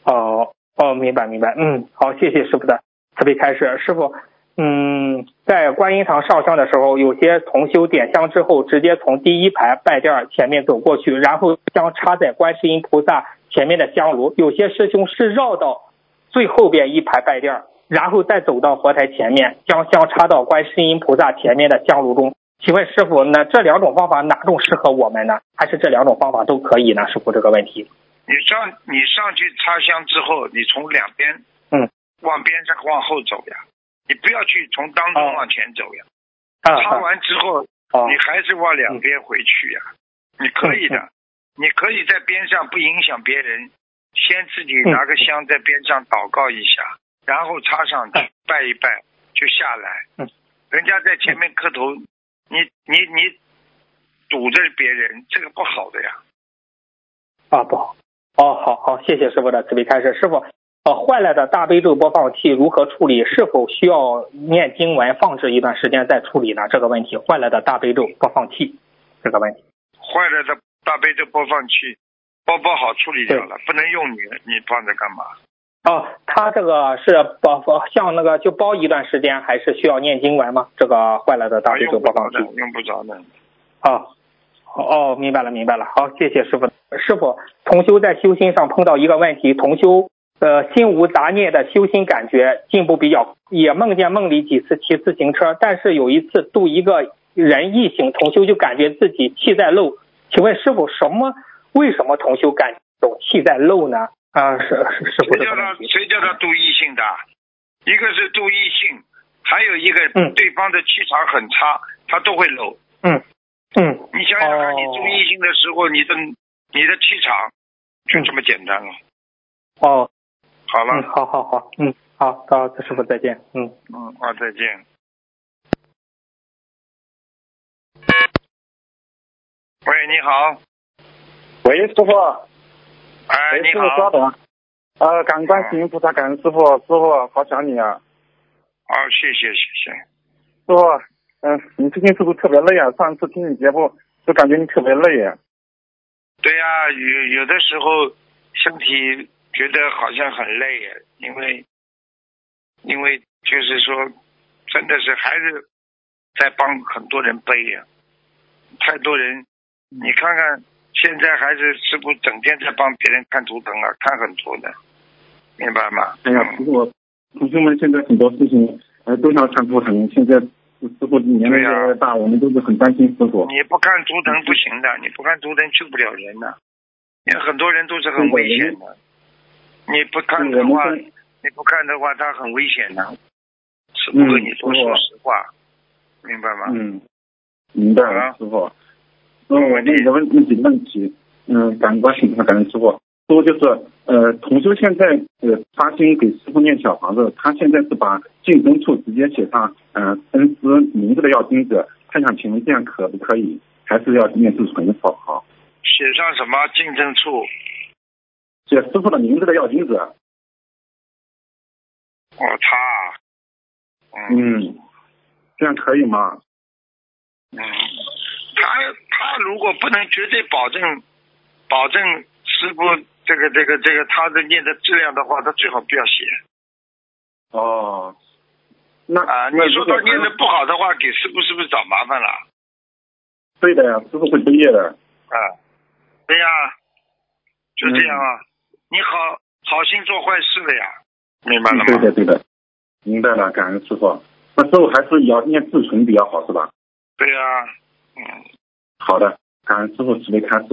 Speaker 4: 哦哦，明白明白。嗯，好，谢谢师傅的慈悲开示。师傅，嗯，在观音堂上香的时候，有些同修点香之后，直接从第一排拜垫前面走过去，然后将插在观世音菩萨前面的香炉。有些师兄是绕到。最后边一排拜垫，然后再走到佛台前面，将香插到观世音菩萨前面的香炉中。请问师傅，那这两种方法哪种适合我们呢？还是这两种方法都可以呢？师傅这个问题。
Speaker 1: 你上你上去插香之后，你从两边
Speaker 4: 嗯
Speaker 1: 往边上往后走呀，你不要去从当中往前走呀。插完之后，你还是往两边回去呀。你可以的，你可以在边上不影响别人。先自己拿个香在边上祷告一下，然后插上去拜一拜就下来。人家在前面磕头，你你你堵着别人，这个不好的呀。
Speaker 4: 啊，不好。哦，好好，谢谢师傅的慈悲开示。师傅，呃，坏了的大悲咒播放器如何处理？是否需要念经文放置一段时间再处理呢？这个问题，坏了的大悲咒播放器这个问题。
Speaker 1: 坏了的大悲咒播放器。包包好处理掉了，不能用你，你放着干嘛？
Speaker 4: 哦，他这个是包包像那个就包一段时间，还是需要念经文吗？这个坏了的大悲咒播放器
Speaker 1: 用不着的。
Speaker 4: 哦，哦，明白了，明白了。好，谢谢师傅。师傅，同修在修心上碰到一个问题，同修呃心无杂念的修心感觉进步比较，也梦见梦里几次骑自行车，但是有一次度一个人一醒，同修就感觉自己气在漏。请问师傅什么？为什么同修感总气在漏呢？啊，是是是不
Speaker 1: 谁叫他谁叫他度异性的？一个是度异性，还有一个对方的气场很差，他都会漏。
Speaker 4: 嗯嗯。
Speaker 1: 你想想看，你度异性的时候，你的你的气场就这么简单了。
Speaker 4: 哦，
Speaker 1: 好了。
Speaker 4: 好好好，嗯，好，好，师傅再见。嗯
Speaker 1: 嗯，好，再见。喂，你好。
Speaker 5: 喂，师傅。
Speaker 1: 哎，你
Speaker 5: 好。师傅稍等。呃，感观世音菩萨，感恩师傅，师傅好想你啊。
Speaker 1: 好，谢谢谢谢。
Speaker 5: 师傅，嗯，你最近是不是特别累啊？上次听你节目，就感觉你特别累。
Speaker 1: 对呀，有有的时候身体觉得好像很累，因为因为就是说，真的是还是在帮很多人背呀，太多人，你看看。现在还是师傅整天在帮别人看图腾啊，看很多的，明白吗？
Speaker 5: 哎呀，师傅，同学们现在很多事情呃都要看图腾，现在师傅年龄越来越大，我们都是很担心师傅。
Speaker 1: 你不看图腾不行的，你不看图腾救不了人的，因为很多人都是很危险的。你不看的话，你不看的话，他很危险的。师傅跟你多说实话，明白吗？
Speaker 5: 嗯，明白了，师傅。我问一个问问题问题，嗯，感恩关心，感恩师傅。说就是呃，同修现在呃发心给师傅念小房子，他现在是把净身处直接写上嗯恩师名字的要经者，他想请问这样可不可以？还是要念自存好？好，
Speaker 1: 写上什么净身处？
Speaker 5: 写师傅的名字的要经者。
Speaker 1: 哦，他，
Speaker 5: 嗯，这样可以吗？
Speaker 1: 嗯，他他如果不能绝对保证保证师傅。这个这个这个，他的念的质量的话，他最好不要写。
Speaker 5: 哦，那
Speaker 1: 啊，你说他念的不好的话，给师傅是不是找麻烦了？
Speaker 5: 对的呀，师傅会不业的。
Speaker 1: 啊，对呀，就这样啊。你好好心做坏事了呀，明白了吗？
Speaker 5: 对的对的，明白了，感恩师傅。那师傅还是要念自存比较好，是吧？
Speaker 1: 对呀，嗯。
Speaker 5: 好的，感恩师傅慈悲开示。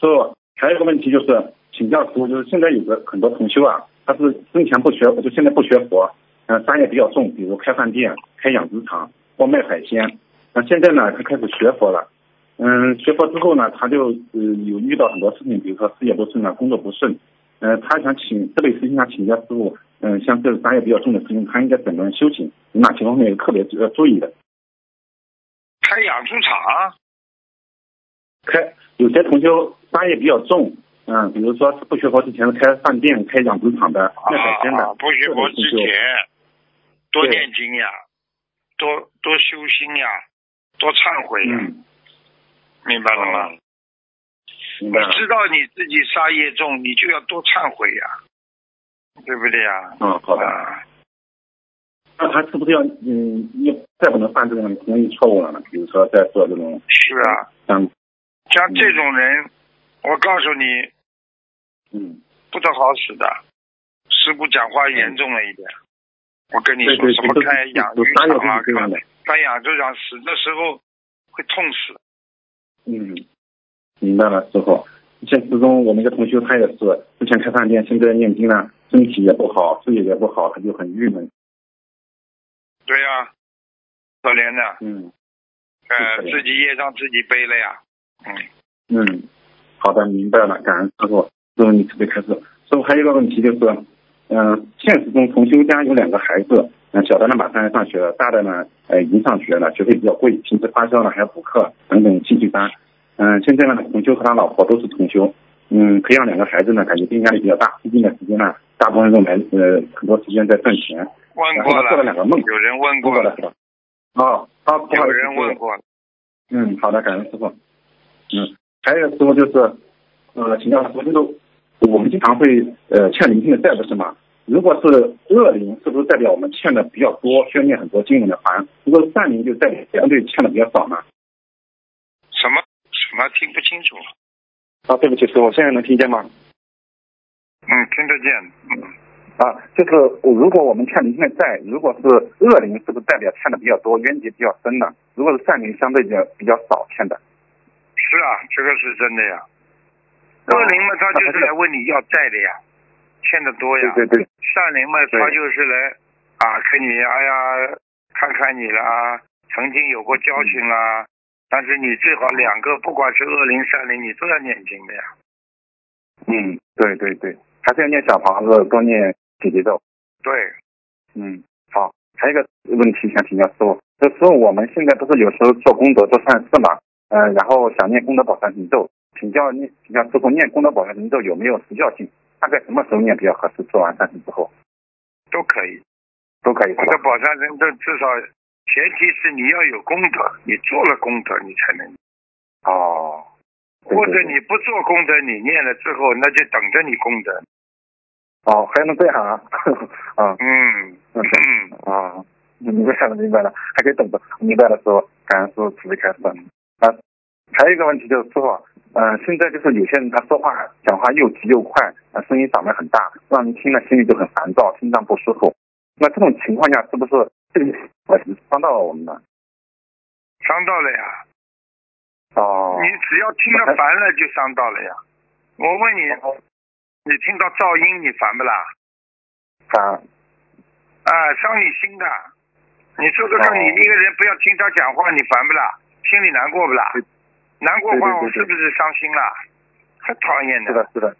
Speaker 5: 师傅还有一个问题就是。请教师傅，就是现在有个很多同修啊，他是之前不学，就现在不学佛，嗯，商业比较重，比如开饭店、开养殖场或卖海鲜。那现在呢，他开始学佛了，嗯，学佛之后呢，他就呃有遇到很多事情，比如说事业不顺啊，工作不顺，嗯，他想请这类事情想请教师傅，嗯，像这个商业比较重的事情，他应该怎么修行？有哪些方面特别要注意的？
Speaker 1: 开养猪场，
Speaker 5: 开有些同学杀业比较重。嗯，比如说不学佛之前是开饭店、开养殖场的卖海鲜的，
Speaker 1: 不学佛之前多念经呀，多多修心呀，多忏悔呀，明白了吗？
Speaker 5: 明白。
Speaker 1: 你知道你自己杀业重，你就要多忏悔呀，对不对呀？
Speaker 5: 嗯，好的。那他是不是要嗯，你再不能犯这种容易错误了呢？比如说在做这种
Speaker 1: 是啊，
Speaker 5: 像
Speaker 1: 像这种人。我告诉你，
Speaker 5: 嗯，
Speaker 1: 不得好死的。师傅讲话严重了一点。我跟你说，什么开养殖场啊，开养殖场死的时候会痛死。
Speaker 5: 嗯，明白了，师傅。现实中我们一个同学，他也是之前开饭店，现在念经了，身体也不好，事业也不好，他就很郁闷。
Speaker 1: 对呀，可怜的。
Speaker 5: 嗯。
Speaker 1: 呃，自己业障自己背了呀。
Speaker 5: 嗯。嗯。好的，明白了，感恩师傅。师傅，你准备开始。师傅还有一个问题就是，嗯，现实中同修家有两个孩子，嗯，小的呢马上要上学了，大的呢，呃，已经上学了，学费比较贵，平时发烧了还要补课等等兴趣班。嗯，现在呢，同修和他老婆都是同修，嗯，培养两个孩子呢，感觉压力比较大。最近的时间呢，大部分用来呃很多时间在赚钱。
Speaker 1: 问过了。
Speaker 5: 做了两个梦。
Speaker 1: 有人问过了。
Speaker 5: 哦，好，
Speaker 1: 有人问过。
Speaker 5: 嗯，好的，感恩师傅。嗯。还有时候就是，呃，请教师傅，就是我们经常会呃欠灵性的债，不是吗？如果是恶灵，是不是代表我们欠的比较多，需要念很多经文的还？如果是善灵，就代表相对欠的比较少呢？
Speaker 1: 什么什么听不清楚？
Speaker 5: 啊，对不起，师傅，现在能听见吗？
Speaker 1: 嗯，听得见。嗯。
Speaker 5: 啊，就是如果我们欠灵性的债，如果是恶灵，是不是代表欠的比较多，冤结比较深呢？如果是善灵，相对比较比较少欠的。
Speaker 1: 是啊，这个是真的呀。恶灵嘛，他就是来问你要债的呀，欠的多呀。
Speaker 5: 对对对。
Speaker 1: 善灵嘛，他就是来啊，跟你哎呀，看看你啦，曾经有过交情啦。但是你最好两个，不管是恶灵善灵，你都要念经的呀。
Speaker 5: 嗯，对对对，还是要念小房子，多念姐姐咒。
Speaker 1: 对。
Speaker 5: 嗯，好，还有一个问题想请教师傅，就是我们现在不是有时候做功德做善事嘛？嗯，然后想念功德宝山神咒，请教念，请教师傅念功德宝山神咒有没有时效性？大概什么时候念比较合适？做完善事之后，
Speaker 1: 都可以，
Speaker 5: 都可以。
Speaker 1: 功德宝山神咒至少前提是你要有功德，你做了功德你才能。
Speaker 5: 哦。
Speaker 1: 或者你不做功德，你念了之后，那就等着你功德。
Speaker 5: 哦，还能这样啊？啊。
Speaker 1: 嗯。
Speaker 5: 嗯。啊，明白了，明白了，还可以等着。明白了，师傅，感恩师傅慈悲开示。还有一个问题就是师傅，嗯，现在就是有些人他说话讲话又急又快，啊，声音嗓门很大，让人听了心里就很烦躁，心脏不舒服。那这种情况下是不是这个伤到了我们呢？
Speaker 1: 伤到了呀。
Speaker 5: 哦。
Speaker 1: 你只要听了烦了就伤到了呀。我问你，你听到噪音你烦不啦？
Speaker 5: 烦。
Speaker 1: 啊，伤你心的。你说说看，你一个人不要听他讲话，你烦不啦？心里难过不啦？难过话我是不是伤心了？很讨厌
Speaker 5: 的。是的，是的。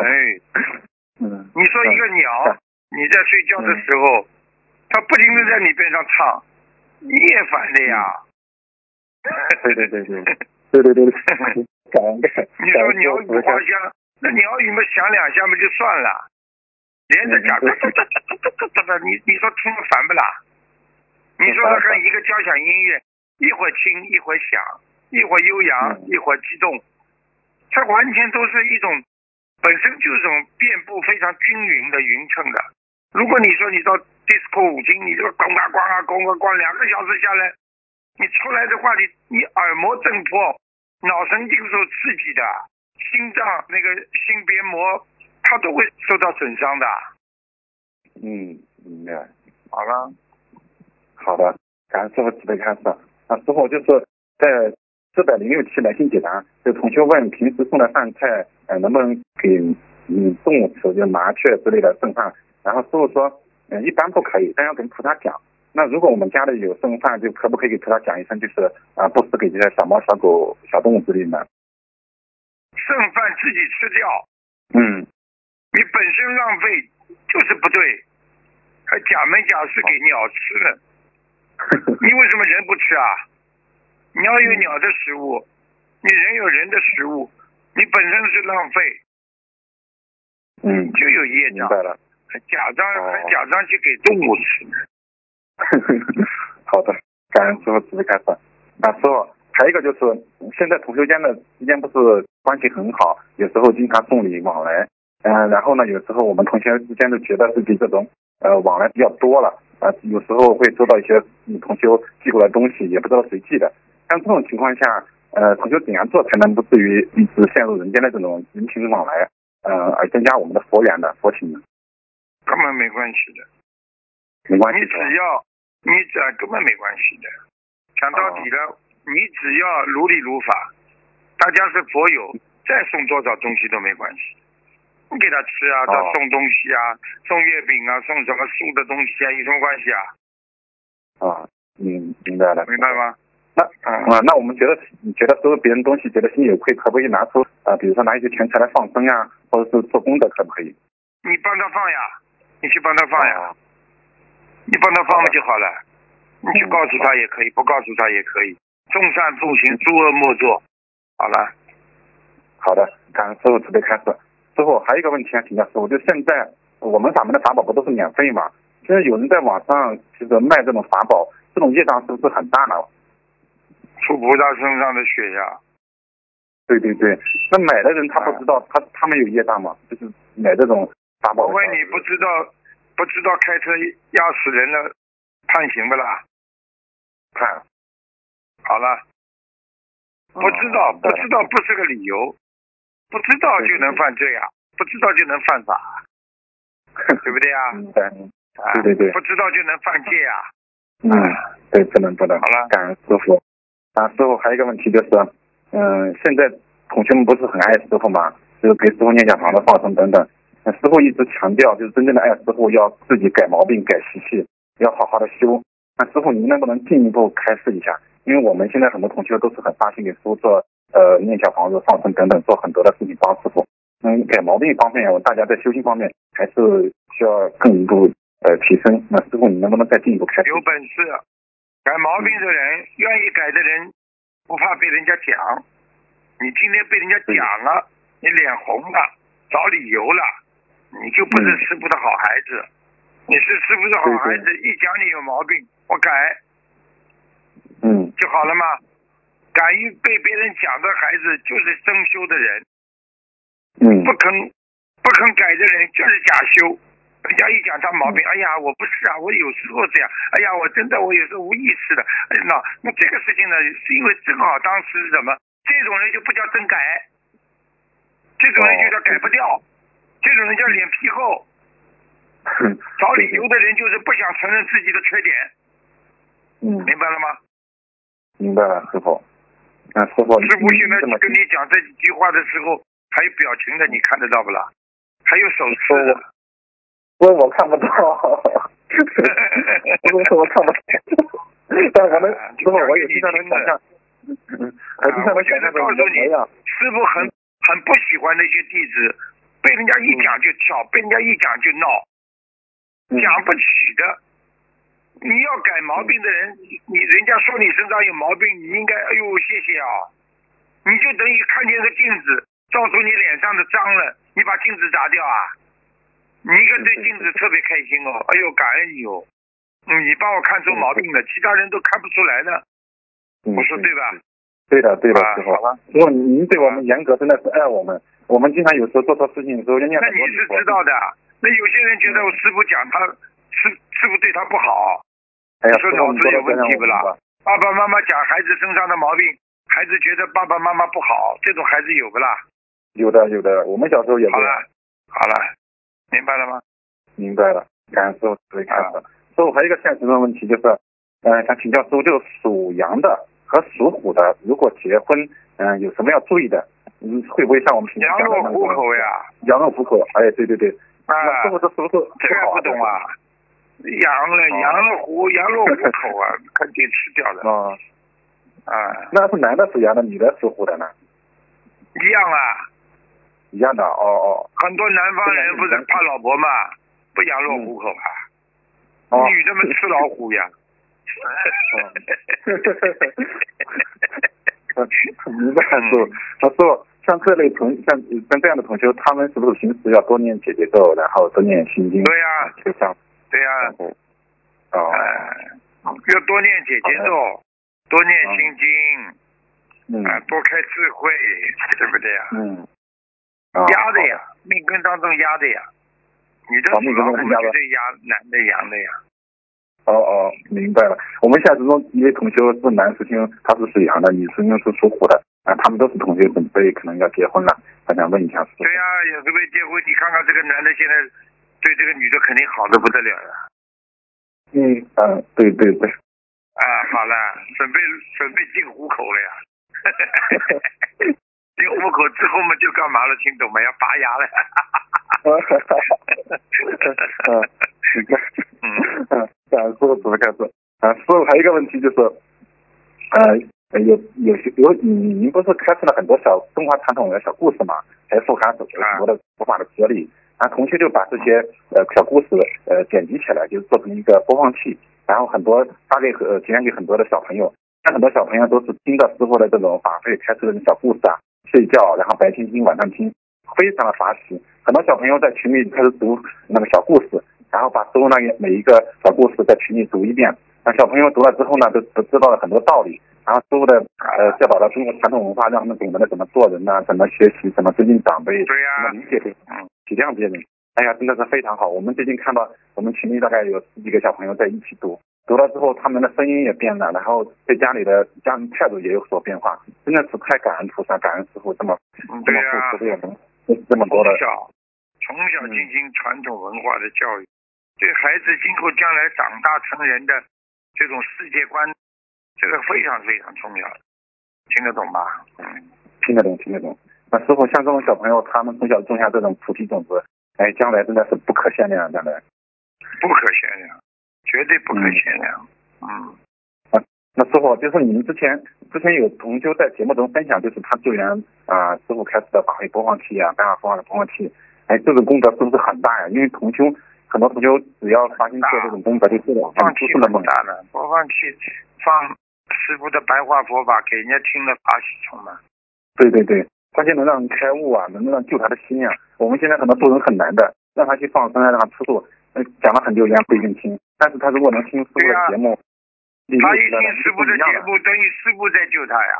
Speaker 1: 哎，嗯。你说一个鸟，你在睡觉的时候，它不停的在你边上唱，你也烦的呀。
Speaker 5: 对对对对，对对对对。
Speaker 1: 你说鸟语花香，那鸟语嘛响两下嘛就算了，连着讲，你你说听了烦不啦？你说他跟一个交响音乐，一会儿轻一会儿响，一会儿悠扬一会儿激动，它完全都是一种本身就是一种遍布非常均匀的匀称的。如果你说你到 disco 舞厅，你这个咣啊咣啊咣啊咣，两个小时下来，你出来的话，你你耳膜震破。脑神经受刺激的，心脏那个心别膜，它都会受到损伤的。
Speaker 5: 嗯，明白。
Speaker 1: 好了，
Speaker 5: 好的，感恩师傅慈悲开示。那，师傅就是在四百零六期来信解答，就同学问平时送的饭菜，呃，能不能给嗯动物吃，就麻雀之类的剩饭？然后师傅说，嗯，一般不可以，但要跟菩萨讲。那如果我们家里有剩饭，就可不可以给菩萨讲一声，就是啊，不是给这些小猫、小狗、小动物之类的。
Speaker 1: 剩饭自己吃掉。
Speaker 5: 嗯。
Speaker 1: 你本身浪费就是不对，还假门假式给鸟吃呢。你为什么人不吃啊？鸟有鸟的食物，你人有人的食物，你本身是浪费。
Speaker 5: 嗯。
Speaker 1: 就有业障。
Speaker 5: 明白了。
Speaker 1: 还假装还假装去给动物吃。
Speaker 5: 好的，感恩师傅慈悲开示。啊，师傅，还有一个就是，现在同学间的之间不是关系很好，有时候经常送礼往来。嗯，然后呢，有时候我们同学之间都觉得自己这种呃往来比较多了，啊，有时候会收到一些同学寄过来东西，也不知道谁寄的。像这种情况下，呃，同学怎样做才能不至于一直陷入人间的这种人情往来，呃，而增加我们的佛缘的佛情呢？
Speaker 1: 根本没关系的。
Speaker 5: 没关系，
Speaker 1: 你只要，你只要根本没关系的。讲到底了，你只要如理如法，大家是佛友，再送多少东西都没关系。你给他吃啊，他送东西啊，送月饼啊，送什么素的东西啊，有什么关系啊？
Speaker 5: 啊，明明白了，
Speaker 1: 明白吗？
Speaker 5: 那啊，那我们觉得，你觉得收别人东西，觉得心里有愧，可不可以拿出啊？比如说拿一些钱财来放生呀，或者是做功德，可不可以？
Speaker 1: 你帮他放呀，你去帮他放呀。你帮他放了就好了，你去告诉他也可以，不告诉他也可以。众善奉行，诸恶莫作。好了，
Speaker 5: 好的，感恩师傅慈悲开示。师傅还有一个问题想请教师傅，就现在我们法门的法宝不都是免费吗？现在有人在网上就是卖这种法宝，这种业障是不是很大呢？
Speaker 1: 出菩萨身上的血呀。
Speaker 5: 对对对，那买的人他不知道，他他们有业障吗？就是买这种法宝。
Speaker 1: 我问你不知道。不知道开车压死人了，判刑不啦？
Speaker 5: 判。
Speaker 1: 好了。不知道，不知道不是个理由，不知道就能犯罪啊？不知道就能犯法，对不对啊？
Speaker 5: 对对对。
Speaker 1: 不知道就能犯戒啊？
Speaker 5: 嗯，对，不能不能。
Speaker 1: 好了，
Speaker 5: 感恩师傅。啊，师傅还有一个问题就是，嗯，现在同学们不是很爱师傅嘛？就是给师傅念讲堂的放生等等。那师傅一直强调，就是真正的爱师傅要自己改毛病、改习气，要好好的修。那师傅，您能不能进一步开示一下？因为我们现在很多同学都是很发心给师傅做，呃，念小房子、放生等等，做很多的事情帮师傅。嗯，改毛病方面，大家在修行方面还是需要更一步呃提升。那师傅，你能不能再进一步开？
Speaker 1: 有本事改毛病的人，愿意改的人，不怕被人家讲。你今天被人家讲了，你脸红了，找理由了。你就不是师傅的好孩子，你是师傅的好孩子，一讲你有毛病，我改，
Speaker 5: 嗯，
Speaker 1: 就好了吗？敢于被别人讲的孩子就是真修的人，
Speaker 5: 嗯，
Speaker 1: 不肯不肯改的人就是假修。人家一讲他毛病，哎呀，我不是啊，我有时候这样，哎呀，我真的我有时候无意识的，哎，那那这个事情呢，是因为正好当时是什么，这种人就不叫真改，这种人就叫改不掉。这种人叫脸皮厚，找理由的人就是不想承认自己的缺点。
Speaker 5: 嗯，
Speaker 1: 明白了吗？
Speaker 5: 明白了，师傅。那师傅，
Speaker 1: 师傅现在跟你讲这几句话的时候，还有表情的，你看得到不啦？还有手势。
Speaker 5: 我我看不到。我我看不到。但我们师傅我也经常能想象，我经常能想象
Speaker 1: 告诉你，师傅很很不喜欢那些弟子，被人家一讲就跳，被人家一讲就闹，讲不起的。你要改毛病的人，你人家说你身上有毛病，你应该哎呦谢谢啊，你就等于看见个镜子，照出你脸上的脏了，你把镜子砸掉啊？你应该对镜子特别开心哦，哎呦感恩你哦，你帮我看出毛病了，其他人都看不出来的，我说对吧？
Speaker 5: 对的对的，师傅，师傅您对我们严格真的是爱我们，我们经常有时候做错事情的时候人家
Speaker 1: 那你是知道的，那有些人觉得我师傅讲他师师傅对他不好。
Speaker 5: 你
Speaker 1: 说脑子有问题不啦？爸爸妈妈讲孩子身上的毛病，孩子觉得爸爸妈妈不好，这种孩子有不啦？
Speaker 5: 有的有的，我们小时候也
Speaker 1: 好了好了，明白了吗？
Speaker 5: 明白了，感恩师傅慈悲开示。师傅还有一个现实的问题就是，嗯，想请教师傅，就属羊的和属虎的，如果结婚，嗯，有什么要注意的？嗯，会不会像我们平
Speaker 1: 常讲的？羊入虎口呀。
Speaker 5: 羊入虎口，哎，对对对。啊。师傅这是不是
Speaker 1: 这个不懂啊？羊了，羊了虎，羊肉虎口啊，肯定吃掉了。
Speaker 5: 啊，
Speaker 1: 啊，
Speaker 5: 那是男的属羊的，女的属虎的呢？
Speaker 1: 一样啊。
Speaker 5: 一样的，哦哦。
Speaker 1: 很多南方人不是怕老婆嘛，不羊肉虎口啊。
Speaker 5: 哦。
Speaker 1: 女的们吃老虎呀。
Speaker 5: 明白是，他说像这类同像像这样的同学，他们是不是平时要多念姐姐咒，然后多念心经？
Speaker 1: 对呀。
Speaker 5: 就像。
Speaker 1: 对呀，
Speaker 5: 哦，
Speaker 1: 要多念姐姐咒，多念心
Speaker 5: 经，
Speaker 1: 啊，多开智慧，对不对呀？
Speaker 5: 嗯，
Speaker 1: 压的呀，命根当中压的呀，你的属老虎绝对压男的阳的呀。
Speaker 5: 哦哦，明白了。我们现实中一位同学是男师兄，他是属羊的，女师兄是属虎的，啊，他们都是同学，准备可能要结婚了，他想问一下。
Speaker 1: 对呀，也准备结婚，你看看这个男的现在。对这个女的肯定好的不得了呀。
Speaker 5: 嗯嗯，对对对。
Speaker 1: 啊，好了，准备准备进虎口了呀。进虎口之后嘛，就干嘛了？听懂没？要拔牙了。
Speaker 5: 哈哈哈哈哈。嗯嗯，感师傅怎么开始？啊，师傅还有一个问题就是，呃，有有些有您您不是开设了很多小中华传统的小故事嘛？还富含很多的佛法的哲理。然后同学就把这些呃小故事呃剪辑起来，就是做成一个播放器，然后很多发给呃提供给很多的小朋友，那很多小朋友都是听到师傅的这种法会开始的小故事啊，睡觉，然后白天听晚上听，非常的法喜。很多小朋友在群里开始读那个小故事，然后把师傅那个每一个小故事在群里读一遍，那小朋友读了之后呢，都都知道了很多道理。然后师傅的呃教导了中国传统文化，让他们懂得了怎么做人呐，怎么学习，怎么尊敬长辈，
Speaker 1: 对
Speaker 5: 呀，怎么理解别人，体谅别人。哎呀，真的是非常好。我们最近看到我们群里大概有十几个小朋友在一起读，读了之后他们的声音也变了，然后对家里的家人态度也有所变化，真的是太感恩菩萨，感恩师傅这么这么付出的这么多的。
Speaker 1: 从小从小进行传统文化的教育，对孩子今后将来长大成人的这种世界观。这个非常非常重要，听得懂吧？嗯，
Speaker 5: 听得懂，听得懂。那师傅，像这种小朋友，他们从小种下这种菩提种子，哎，将来真的是不可限量，将来。
Speaker 1: 不可限量，绝对不可限量。嗯。
Speaker 5: 啊，那师傅，就是你们之前之前有同修在节目中分享，就是他救援啊，师傅开始的法会播放器啊，白话佛法的播放器，哎，这个功德是不是很大呀？因为同修很多同修只要发心做这种功德就做了，
Speaker 1: 放弃那么大的播放器放。师傅的白话佛法给人家听了法喜充满。
Speaker 5: 对对对，关键能让人开悟啊，能让救他的心啊。我们现在很多做人很难的，让他去放生啊，让他吃素，讲了很久人家不一定听。但是他如果能听师傅的节目，
Speaker 1: 他一听师傅的节目，等于师傅在救他呀，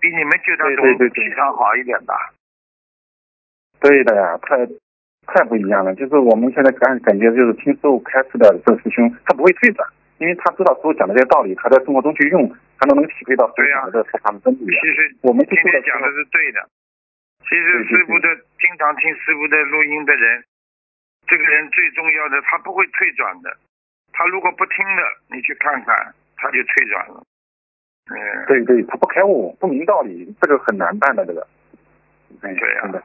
Speaker 1: 比你们救他
Speaker 5: 都
Speaker 1: 气场好一点吧。
Speaker 5: 对的呀，太太不一样了。就是我们现在感感觉就是听师傅开示的这师兄，他不会退转。因为他知道师傅讲的这些道理，他在生活中去用，他都能体会到师傅讲的这佛法的真理。
Speaker 1: 其实
Speaker 5: 我们
Speaker 1: 今天讲的是对的。其实师傅的经常听师傅的录音的人，这个人最重要的，他不会退转的。他如果不听了，你去看看，他就退转了。嗯。
Speaker 5: 对对，他不开悟，不明道理，这个很难办的这个。
Speaker 1: 对呀。
Speaker 5: 真的。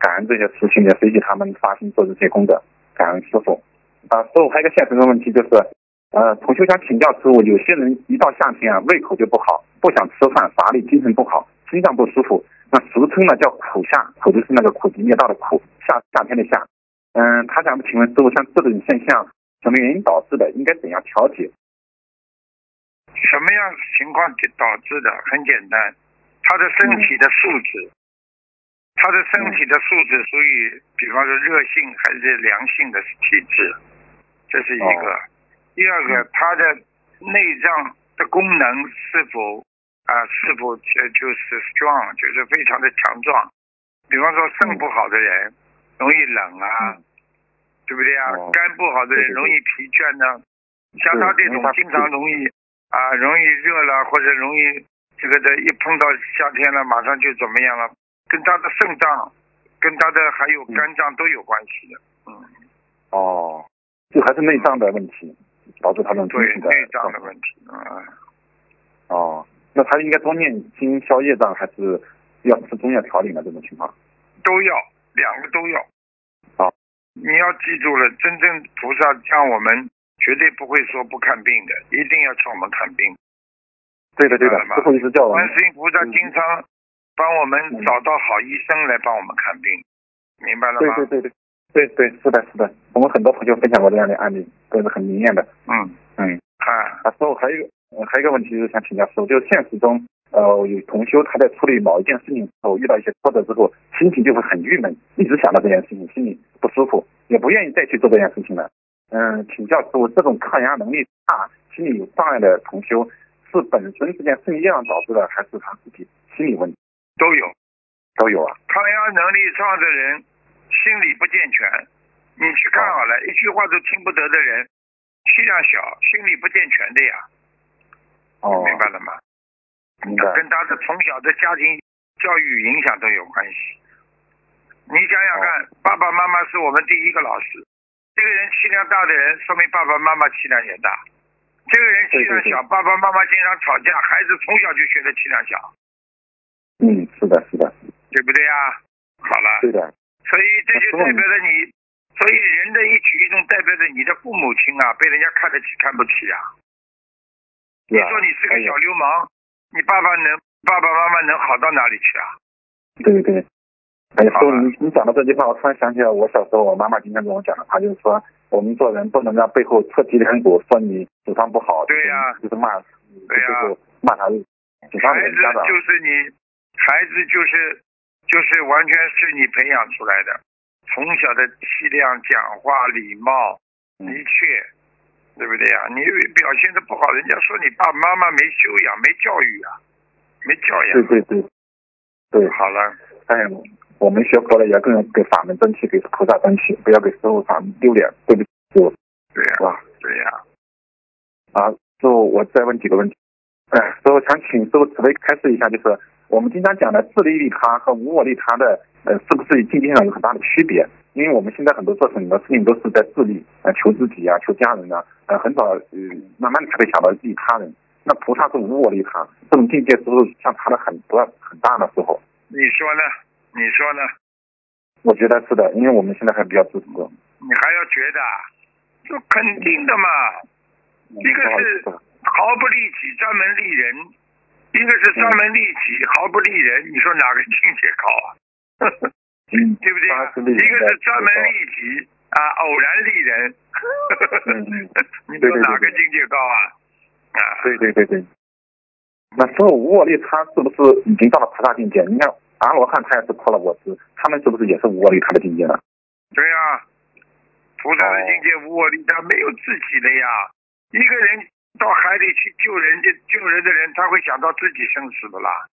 Speaker 5: 感恩这些师兄也随喜他们发心做这些功德，感恩师傅。啊，师傅还有一个现实的问题就是。呃，同学想请教师傅，有些人一到夏天啊，胃口就不好，不想吃饭，乏力，精神不好，心脏不舒服，那俗称呢叫苦夏，苦就是那个苦集灭道的苦，夏夏天的夏。嗯，他想请问师傅，像这种现象什么原因导致的？应该怎样调节？
Speaker 1: 什么样情况导致的？很简单，他的身体的素质，他的身体的素质属于，比方说热性还是凉性的体质，这是一个。第二个，他的内脏的功能是否啊，是否这就是 strong，就是非常的强壮。比方说肾不好的人。容易冷啊，对不对啊？肝不好的人容易疲倦呢。像他这种经常容易啊，容易热了或者容易这个的，一碰到夏天了，马上就怎么样了？跟他的肾脏、跟他的还有肝脏都有关系的。嗯。
Speaker 5: 哦，就还是内脏的问题导致他们
Speaker 1: 对内脏的问题啊。
Speaker 5: 哦，那他应该多念经消业障，还是要吃中药调理呢？这种情况
Speaker 1: 都要。两个都要，
Speaker 5: 好，
Speaker 1: 你要记住了，真正菩萨像我们，绝对不会说不看病的，一定要请我们看病。
Speaker 5: 对的，对的，最后一次叫我们
Speaker 1: 观世音菩萨经常帮我们找到好医生来帮我们看病，明白了
Speaker 5: 吗？对对对对，对对是的，是的，我们很多朋友分享过这样的案例，都是很灵验的。
Speaker 1: 嗯
Speaker 5: 嗯，
Speaker 1: 啊，
Speaker 5: 啊，师傅还有一个，还有一个问题就是想请教师傅，就是现实中。呃，有同修他在处理某一件事情时候遇到一些挫折之后，心情就会很郁闷，一直想到这件事情，心里不舒服，也不愿意再去做这件事情了。嗯，请教师傅，这种抗压能力差、心理有障碍的同修，是本身这件事情导致的，还是他自己心理问题？
Speaker 1: 都有，
Speaker 5: 都有啊。
Speaker 1: 抗压能力差的人，心理不健全。你去看好了，一句话都听不得的人，气量小，心理不健全的呀。
Speaker 5: 哦，
Speaker 1: 明白了吗？跟他的从小的家庭教育影响都有关系。你想想看，爸爸妈妈是我们第一个老师。这个人气量大的人，说明爸爸妈妈气量也大。这个人气量小，爸爸妈妈经常吵架，孩子从小就学的气量小。
Speaker 5: 嗯，是的，是的，
Speaker 1: 对不对呀？好了。
Speaker 5: 对的。
Speaker 1: 所以这就代表着你，所以人的一举一动代表着你的父母亲啊，被人家看得起看不起啊。你说你是个小流氓。你爸爸能，爸爸妈妈能好到哪里去啊？
Speaker 5: 对对，哎，说你你讲到这句话，我突然想起来，我小时候我妈妈经常跟我讲的，她就是说，我们做人不能让背后侧脊梁骨，说你祖上不好，
Speaker 1: 对呀，
Speaker 5: 就是骂，
Speaker 1: 对呀，
Speaker 5: 骂他，孩
Speaker 1: 子就是你，孩子就是就是完全是你培养出来的，从小的气量、讲话、礼貌，的确。对不对呀？你表现的不好，人家说你爸爸妈妈没修养、没教育啊，没教养。
Speaker 5: 对对对，对，
Speaker 1: 好了。
Speaker 5: 哎，我们学佛了，也要跟给法门争气，给菩萨争气，不要给师傅法门丢脸，对不对？
Speaker 1: 对呀。
Speaker 5: 哇，
Speaker 1: 对呀。
Speaker 5: 啊，师傅，我再问几个问题。哎，师傅想请师傅慈悲开示一下，就是我们经常讲的自利利他和无我利他的，呃，是不是境界上有很大的区别？因为我们现在很多做很多事情都是在自利，呃，求自己啊，求家人啊，呃，很少，呃，慢慢的才会想到利他人。那菩萨是无我利他，这种境界是不是相差的很多很大的时候？
Speaker 1: 你说呢？你说呢？
Speaker 5: 我觉得是的，因为我们现在还比较自私。
Speaker 1: 你还要觉得？这肯定的嘛。一个是毫不利己，专门利人；一个是专门利己，毫不利人。你说哪个境界高啊？对不对？一个是专门利己啊，偶然利人。你说哪个境界高啊？啊，
Speaker 5: 对对对对。那所有无我利他是不是已经到了菩萨境界？你看阿罗汉他也是破了我执，他们是不是也是无我利他的境界呢？
Speaker 1: 对呀，菩萨的境界无我利他，没有自己的呀。一个人到海里去救人家救人的人，他会想到自己生死的啦？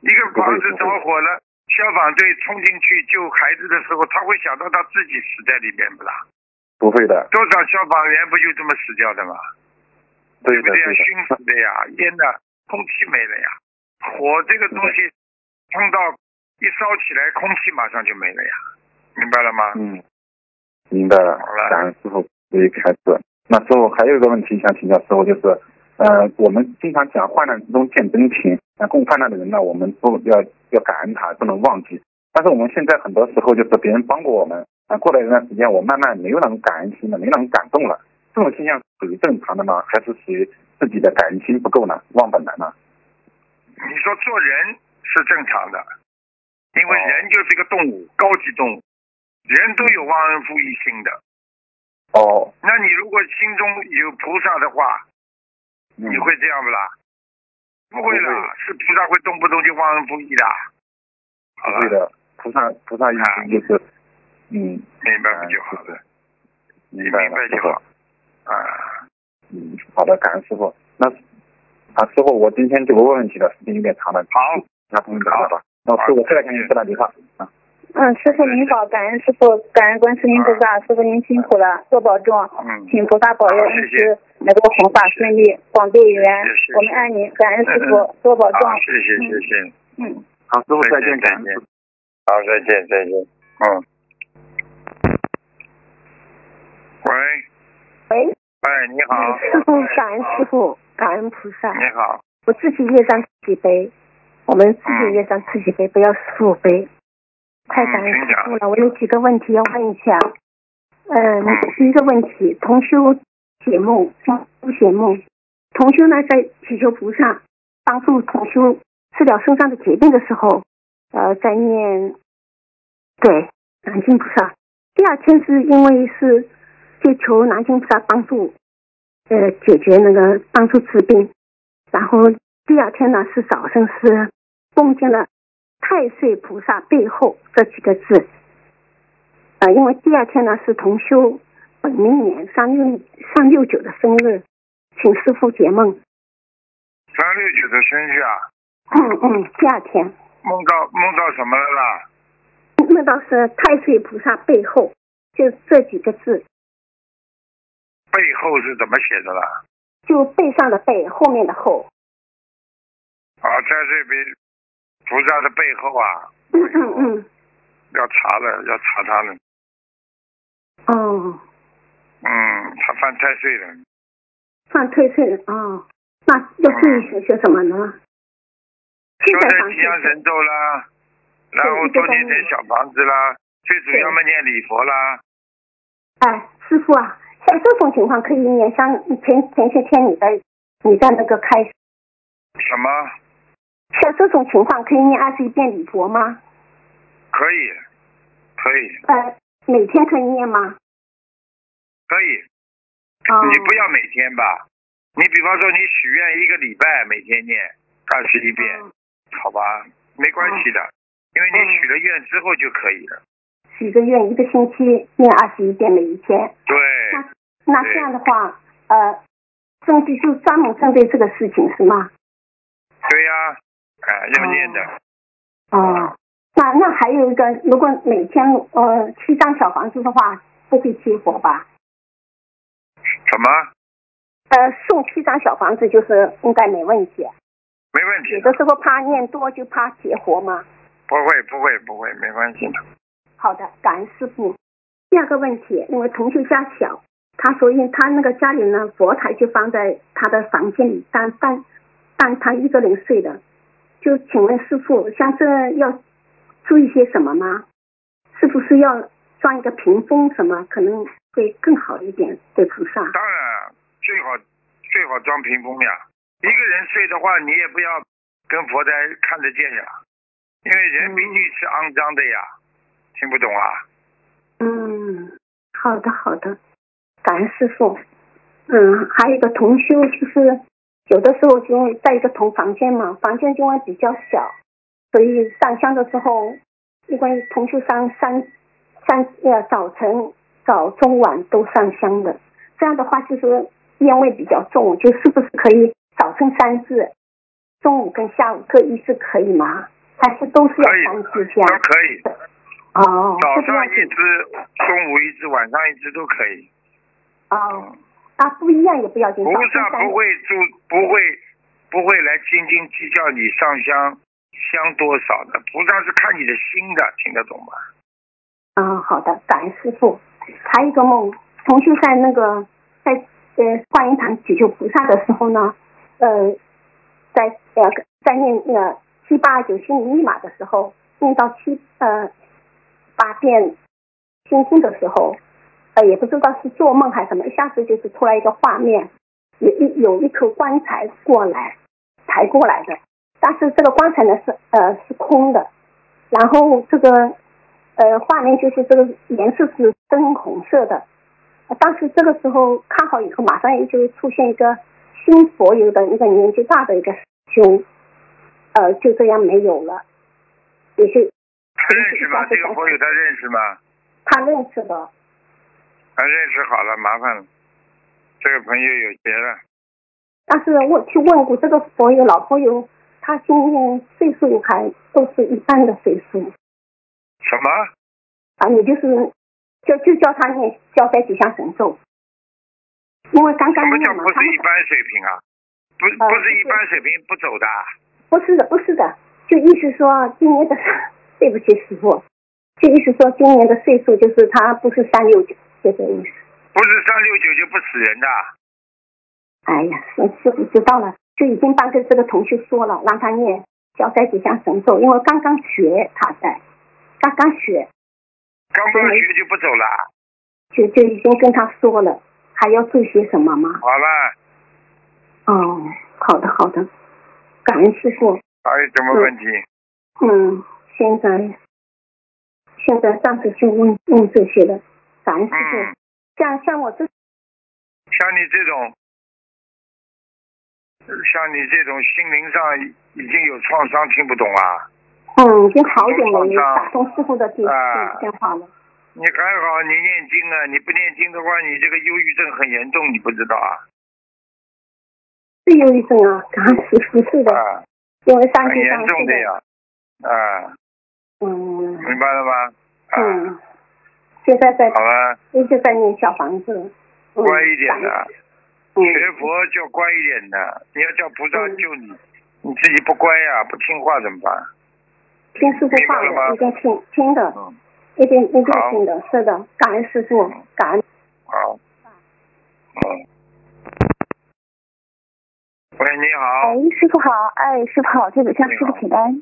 Speaker 1: 一个房子着火了。消防队冲进去救孩子的时候，他会想到他自己死在里面不啦？
Speaker 5: 不会的。
Speaker 1: 多少消防员不就这么死掉的吗？
Speaker 5: 对
Speaker 1: 不对？熏死的呀，烟的，空气没了呀。火这个东西碰到一烧起来，空气马上就没了呀。明白了吗？
Speaker 5: 嗯，明白了。
Speaker 1: 好了，
Speaker 5: 感恩师傅可以开始。那师傅还有一个问题想请教师傅，就是，呃，我们经常讲患难之中见真情。那共患难的人呢，我们不要要感恩他，不能忘记。但是我们现在很多时候就是别人帮过我们，啊，过了一段时间，我慢慢没有那种感恩心了，没那种感动了。这种现象属于正常的吗？还是属于自己的感恩心不够呢？忘本了呢？
Speaker 1: 你说做人是正常的，因为人就是一个动物，高级动物，人都有忘恩负义心的。
Speaker 5: 哦。
Speaker 1: 那你如果心中有菩萨的话，你会这样不啦？不会啦，是菩萨会动不动就忘恩负义的。
Speaker 5: 不会的，菩萨菩萨一心就是，嗯，
Speaker 1: 明白就好了。
Speaker 5: 明白
Speaker 1: 就好。啊，
Speaker 5: 嗯，好的，感恩师傅。那啊，师傅，我今天这个问问题的时间有点长了。
Speaker 1: 好，
Speaker 5: 那不用打了吧。那师傅，再来看您，再打电话啊。
Speaker 6: 嗯，师傅您好，感恩师傅，感恩观世音菩萨，师傅您辛苦了，多保重。
Speaker 1: 嗯。
Speaker 6: 请菩萨保佑一直能够弘法顺利，广度有缘。我们爱您，感恩师傅，多保重。
Speaker 1: 谢谢谢谢。
Speaker 6: 嗯。
Speaker 5: 好，师傅再见
Speaker 1: 再见。好，再见再见。嗯。喂。
Speaker 6: 喂。
Speaker 1: 哎，你好。
Speaker 6: 师傅，感恩师傅，感恩菩萨。
Speaker 1: 你好。
Speaker 6: 我自己业障自己背，我们自己业障自己背，不要师傅背。太感恩师傅了，我有几个问题要问一下。嗯，第一个问题，同修解梦，不解梦。同修呢，在祈求菩萨帮助同修治疗身上的疾病的时候，呃，在念对南京菩萨。第二天是因为是。就求南京菩萨帮助，呃，解决那个帮助治病。然后第二天呢，是早上是梦见了太岁菩萨背后这几个字。呃，因为第二天呢是同修本命年三六三六九的生日，请师傅解梦。
Speaker 1: 三六九的生日啊？
Speaker 6: 嗯嗯，第二天。
Speaker 1: 梦到梦到什么了啦？
Speaker 6: 梦到是太岁菩萨背后，就这几个字。
Speaker 1: 背后是怎么写的啦？
Speaker 6: 就背上的背，后面的后。
Speaker 1: 啊，在这边菩萨的背后啊。
Speaker 6: 嗯嗯嗯。
Speaker 1: 要查了，要查他了。
Speaker 6: 哦。
Speaker 1: 嗯，他犯太岁了。
Speaker 6: 犯太岁了啊？那要注意些些什么呢？
Speaker 1: 修点吉祥神咒啦，然后多念点小房子啦，最主要嘛念礼佛啦。
Speaker 6: 哎，师傅啊。像这种情况可以念，像前前些天你在你在那个开
Speaker 1: 什么？
Speaker 6: 像这种情况可以念二十一遍礼佛吗？
Speaker 1: 可以，可以。
Speaker 6: 呃，每天可以念吗？
Speaker 1: 可以。你不要每天吧，你比方说你许愿一个礼拜每天念二十一遍，好吧？没关系的，因为你许了愿之后就可以了。
Speaker 6: 许个愿，一个星期念二十一遍每一天。
Speaker 1: 对。
Speaker 6: 那那这样的话，呃，针对就专门针对这个事情是吗？
Speaker 1: 对呀，哎，要念的。
Speaker 6: 哦。那那还有一个，如果每天呃七张小房子的话，不会起火吧？
Speaker 1: 什么？
Speaker 6: 呃，送七张小房子就是应该没问题。
Speaker 1: 没问题。
Speaker 6: 有的时候怕念多就怕结火吗？
Speaker 1: 不会不会不会，没关系的。
Speaker 6: 好的，感恩师傅。第二个问题，因为同学家小，他所以他那个家里呢，佛台就放在他的房间里，但但但他一个人睡的。就请问师傅，像这要注意些什么吗？是不是要装一个屏风什么，可能会更好一点对菩萨？
Speaker 1: 当然，最好最好装屏风呀。一个人睡的话，你也不要跟佛台看得见呀，因为人毕竟是肮脏的呀。听不懂啊？
Speaker 6: 嗯，好的好的，感恩师傅。嗯，还有一个同修，就是有的时候就在一个同房间嘛，房间就会比较小，所以上香的时候，因为同修上三三呃早晨早中晚都上香的，这样的话就是烟味比较重，就是不是可以早晨三次，中午跟下午各一次可以吗？还是都是要三次香？
Speaker 1: 可以。
Speaker 6: 哦，
Speaker 1: 早上一只，中午一只，晚上一只都可以。
Speaker 6: 哦，啊，不一样也不要紧。
Speaker 1: 菩萨不会住，不会，不会来斤斤计较你上香香多少的。菩萨是看你的心的，听得懂吗？
Speaker 6: 嗯，好的，感恩师傅。还有一个梦，同修在那个在呃观音堂祈求菩萨的时候呢，呃，在呃在念那个七八九心灵密码的时候，念到七呃。八遍心经的时候，呃，也不知道是做梦还是什么，一下子就是出来一个画面，有一有一口棺材过来，抬过来的，但是这个棺材呢是呃是空的，然后这个呃画面就是这个颜色是深红色的，但是这个时候看好以后，马上就出现一个新佛友的一个年纪大的一个兄，呃就这样没有了，也就
Speaker 1: 他认识吗？这个佛友他认识吗？
Speaker 6: 他认识的。
Speaker 1: 他认识好了，麻烦了，这个朋友有结了。
Speaker 6: 但是我去问过这个朋友，老朋友，他今年岁数还都是一般的岁数。
Speaker 1: 什么？
Speaker 6: 啊，你就是就就叫他念消灾吉祥神咒，因为刚刚
Speaker 1: 什么叫不是一般水平啊？不不是一般水平不走的。
Speaker 6: 不是的，不是的，就意思说今年的，对不起师傅，就意思说今年的岁数就是他不是三六九。就这意思，
Speaker 1: 不是三六九就不死人的。
Speaker 6: 哎呀，师傅知道了，就已经帮着这个同学说了，让他念消灾吉祥神咒，因为刚刚学他在，刚刚学，
Speaker 1: 刚刚学就不走了，
Speaker 6: 就就已经跟他说了，还要做些什么吗？
Speaker 1: 好了。
Speaker 6: 哦，好的好的，感恩师傅。
Speaker 1: 还有什么问题？
Speaker 6: 嗯，现在现在暂时就问问这些了。感恩师傅，像像我这，
Speaker 1: 像你这种，像你这种心灵上已经有创伤，听不懂啊？
Speaker 6: 嗯，已经好久没有打通师傅的电电话了。
Speaker 1: 你还好，你念经啊！你不念经的话，你这个忧郁症很严重，你不知道啊？
Speaker 6: 是忧郁症啊，感恩师傅是的，因为三
Speaker 1: 很严重
Speaker 6: 的
Speaker 1: 呀，啊，
Speaker 6: 嗯，
Speaker 1: 明白了吗？
Speaker 6: 嗯。现在在
Speaker 1: 好了，
Speaker 6: 一直在念小房子，
Speaker 1: 乖一点的，学佛叫乖一点的。你要叫菩萨救你，你自己不乖呀，不听话怎么办？
Speaker 6: 听师傅话了，一定听听的，一定一定听的，是的，感恩师傅，感恩。
Speaker 1: 好。嗯。喂，你好。
Speaker 7: 哎，师傅好，哎，师傅好，这里向师傅请安。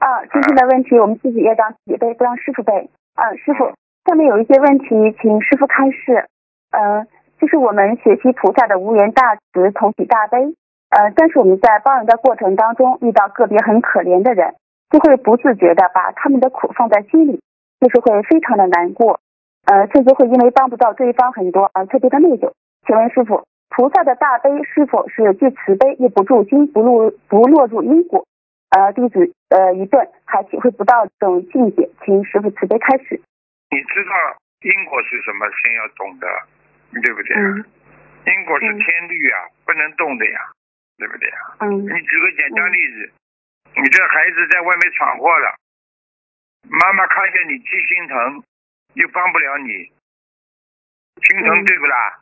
Speaker 7: 啊，今天的问题我们自己要当自己背，不让师傅背。啊，师傅。下面有一些问题，请师傅开示。呃，就是我们学习菩萨的无缘大慈、同体大悲。呃，但是我们在帮人的过程当中，遇到个别很可怜的人，就会不自觉的把他们的苦放在心里，就是会非常的难过。呃，甚至会因为帮不到对方很多而特别的内疚。请问师傅，菩萨的大悲是否是既慈悲又不住心，不落不落入因果？呃，弟子呃一顿还体会不到这种境界，请师傅慈悲开始。
Speaker 1: 你知道因果是什么？先要懂得，对不对？因果是天律啊，不能动的呀，对不对呀？
Speaker 7: 你
Speaker 1: 举个简单例子，你这孩子在外面闯祸了，妈妈看见你既心疼，又帮不了你，心疼对不啦？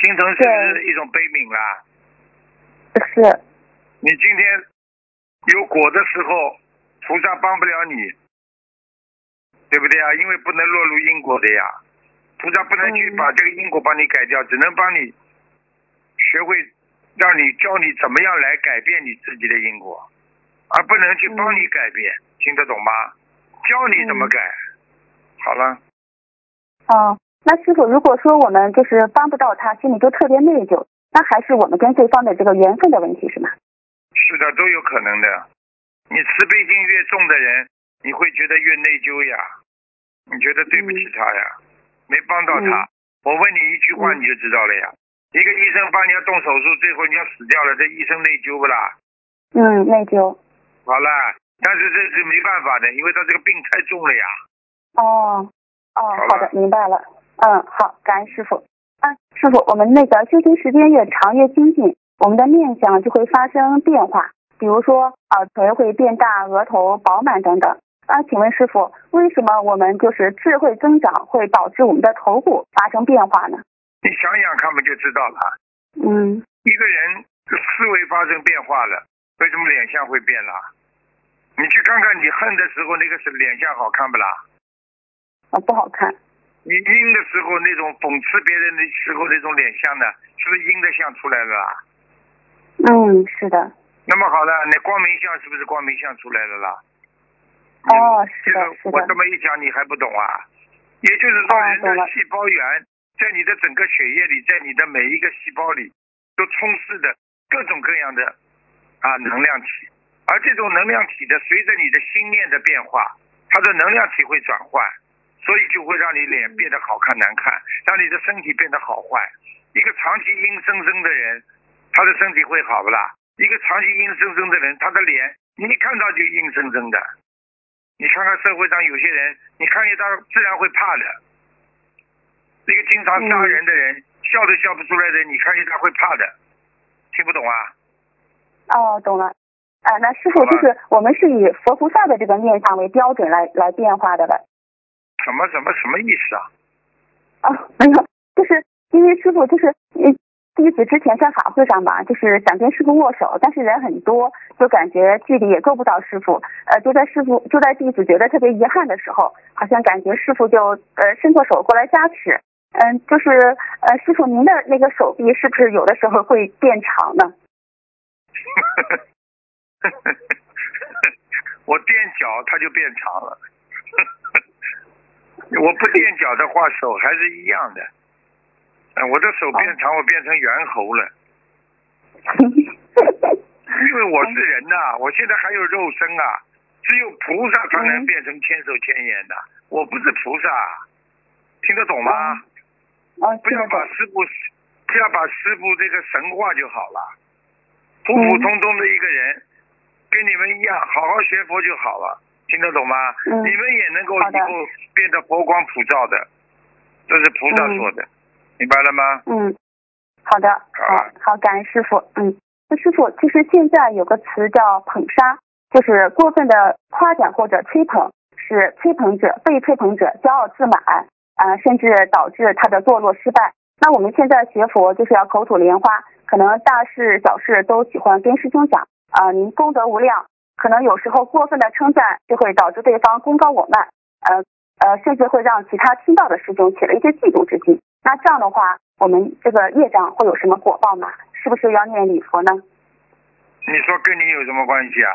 Speaker 1: 心疼是一种悲悯啦。
Speaker 7: 是。
Speaker 1: 你今天有果的时候，菩萨帮不了你。对不对啊？因为不能落入因果的呀，菩萨不能去把这个因果帮你改掉，只能帮你学会，让你教你怎么样来改变你自己的因果，而不能去帮你改变，听得懂吗？教你怎么改，好了。
Speaker 7: 哦，那师傅，如果说我们就是帮不到他，心里就特别内疚，那还是我们跟对方的这个缘分的问题，是吗？
Speaker 1: 是的，都有可能的。你慈悲心越重的人，你会觉得越内疚呀。你觉得对不起他呀？没帮到他，我问你一句话你就知道了呀。一个医生帮你要动手术，最后你要死掉了，这医生内疚不啦？
Speaker 7: 嗯，内疚。
Speaker 1: 好了，但是这是没办法的，因为他这个病太重了呀。
Speaker 7: 哦，哦，好的，明白了。嗯，好，感恩师傅。啊，师傅，我们那个修行时间越长越精进，我们的面相就会发生变化，比如说耳垂会变大，额头饱满等等。啊，请问师傅，为什么我们就是智慧增长会导致我们的头部发生变化呢？
Speaker 1: 你想想看，不就知道了？
Speaker 7: 嗯。
Speaker 1: 一个人思维发生变化了，为什么脸相会变了？你去看看，你恨的时候那个是脸相好看不啦？
Speaker 7: 啊，不好看。
Speaker 1: 你阴的时候那种讽刺别人的时候那种脸相呢，是不是阴的相出来了啦？
Speaker 7: 嗯，是的。
Speaker 1: 那么好了，那光明相是不是光明相出来了啦？
Speaker 7: 哦，是的，是的。
Speaker 1: 我这么一讲，你还不懂啊？也就是说，人的细胞源在你的整个血液里，在你的每一个细胞里，都充斥着各种各样的啊能量体，而这种能量体的，随着你的心念的变化，它的能量体会转换，所以就会让你脸变得好看难看，让你的身体变得好坏。一个长期阴森森的人，他的身体会好不啦？一个长期阴森森的人，他的脸你一看到就阴森森的。你看看社会上有些人，你看见他自然会怕的。一个经常杀人的人，笑都笑不出来的人，你看见他会怕的。听不懂啊？
Speaker 7: 哦，懂了。啊，那师傅就是我们是以佛菩萨的这个面相为标准来来变化的呗？
Speaker 1: 什么什么什么意思啊？
Speaker 7: 啊，没有，就是因为师傅就是弟子之前在法会上吧，就是想跟师傅握手，但是人很多，就感觉距离也够不到师傅。呃，就在师傅就在弟子觉得特别遗憾的时候，好像感觉师傅就呃伸过手过来加持。嗯，就是呃师傅您的那个手臂是不是有的时候会变长呢？
Speaker 1: 我垫脚它就变长了，我不垫脚的话手还是一样的。哎，我的手变长，我变成猿猴了。因为我是人呐，我现在还有肉身啊。只有菩萨才能变成千手千眼的，我不是菩萨，听得懂吗？不要把师傅，不要把师傅这个神话就好了。普普通通的一个人，跟你们一样，好好学佛就好了，听得懂吗？你们也能够以后变得佛光普照的，这是菩萨说的。明白了吗？
Speaker 7: 嗯，好的，好，好，感恩师傅。嗯，那师傅，其实现在有个词叫捧杀，就是过分的夸奖或者吹捧，使吹捧者、被吹捧者骄傲自满，啊，甚至导致他的堕落失败。那我们现在学佛就是要口吐莲花，可能大事小事都喜欢跟师兄讲啊，您功德无量。可能有时候过分的称赞就会导致对方功高我慢，呃呃，甚至会让其他听到的师兄起了一些嫉妒之心。那这样的话，我们这个业障会有什么果报吗？是不是要念礼佛呢？
Speaker 1: 你说跟你有什么关系啊？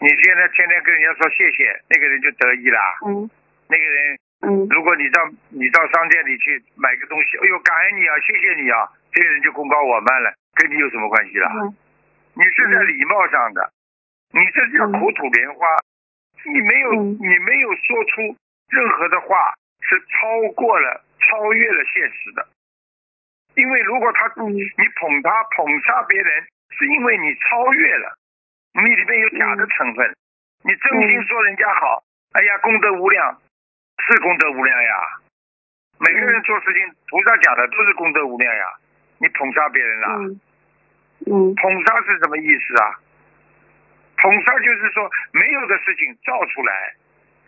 Speaker 1: 你现在天天跟人家说谢谢，那个人就得意啦。
Speaker 7: 嗯。
Speaker 1: 那个人，
Speaker 7: 嗯，
Speaker 1: 如果你到你到商店里去买个东西，哎呦，感恩你啊，谢谢你啊，这个人就功高我慢了，跟你有什么关系啦？
Speaker 7: 嗯。
Speaker 1: 你是在礼貌上的，你这叫口吐莲花，你没有你没有说出任何的话是超过了。超越了现实的，因为如果他你捧他捧杀别人，是因为你超越了，你里面有假的成分，你真心说人家好，哎呀功德无量，是功德无量呀。每个人做事情，菩萨讲的都是功德无量呀。你捧杀别人了，
Speaker 7: 嗯，
Speaker 1: 捧杀是什么意思啊？捧杀就是说没有的事情造出来，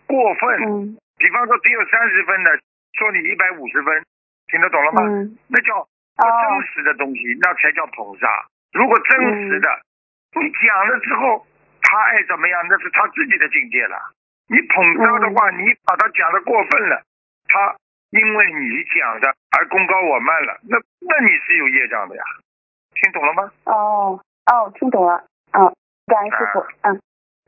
Speaker 1: 过分，比方说只有三十分的。说你一百五十分，听得懂了吗？那叫不真实的东西，那才叫捧杀。如果真实的，你讲了之后，他爱怎么样，那是他自己的境界了。你捧杀的话，你把他讲的过分了，他因为你讲的而功高我慢了，那那你是有业障的呀。听懂了吗？
Speaker 7: 哦哦，听懂了。嗯，感恩师傅。嗯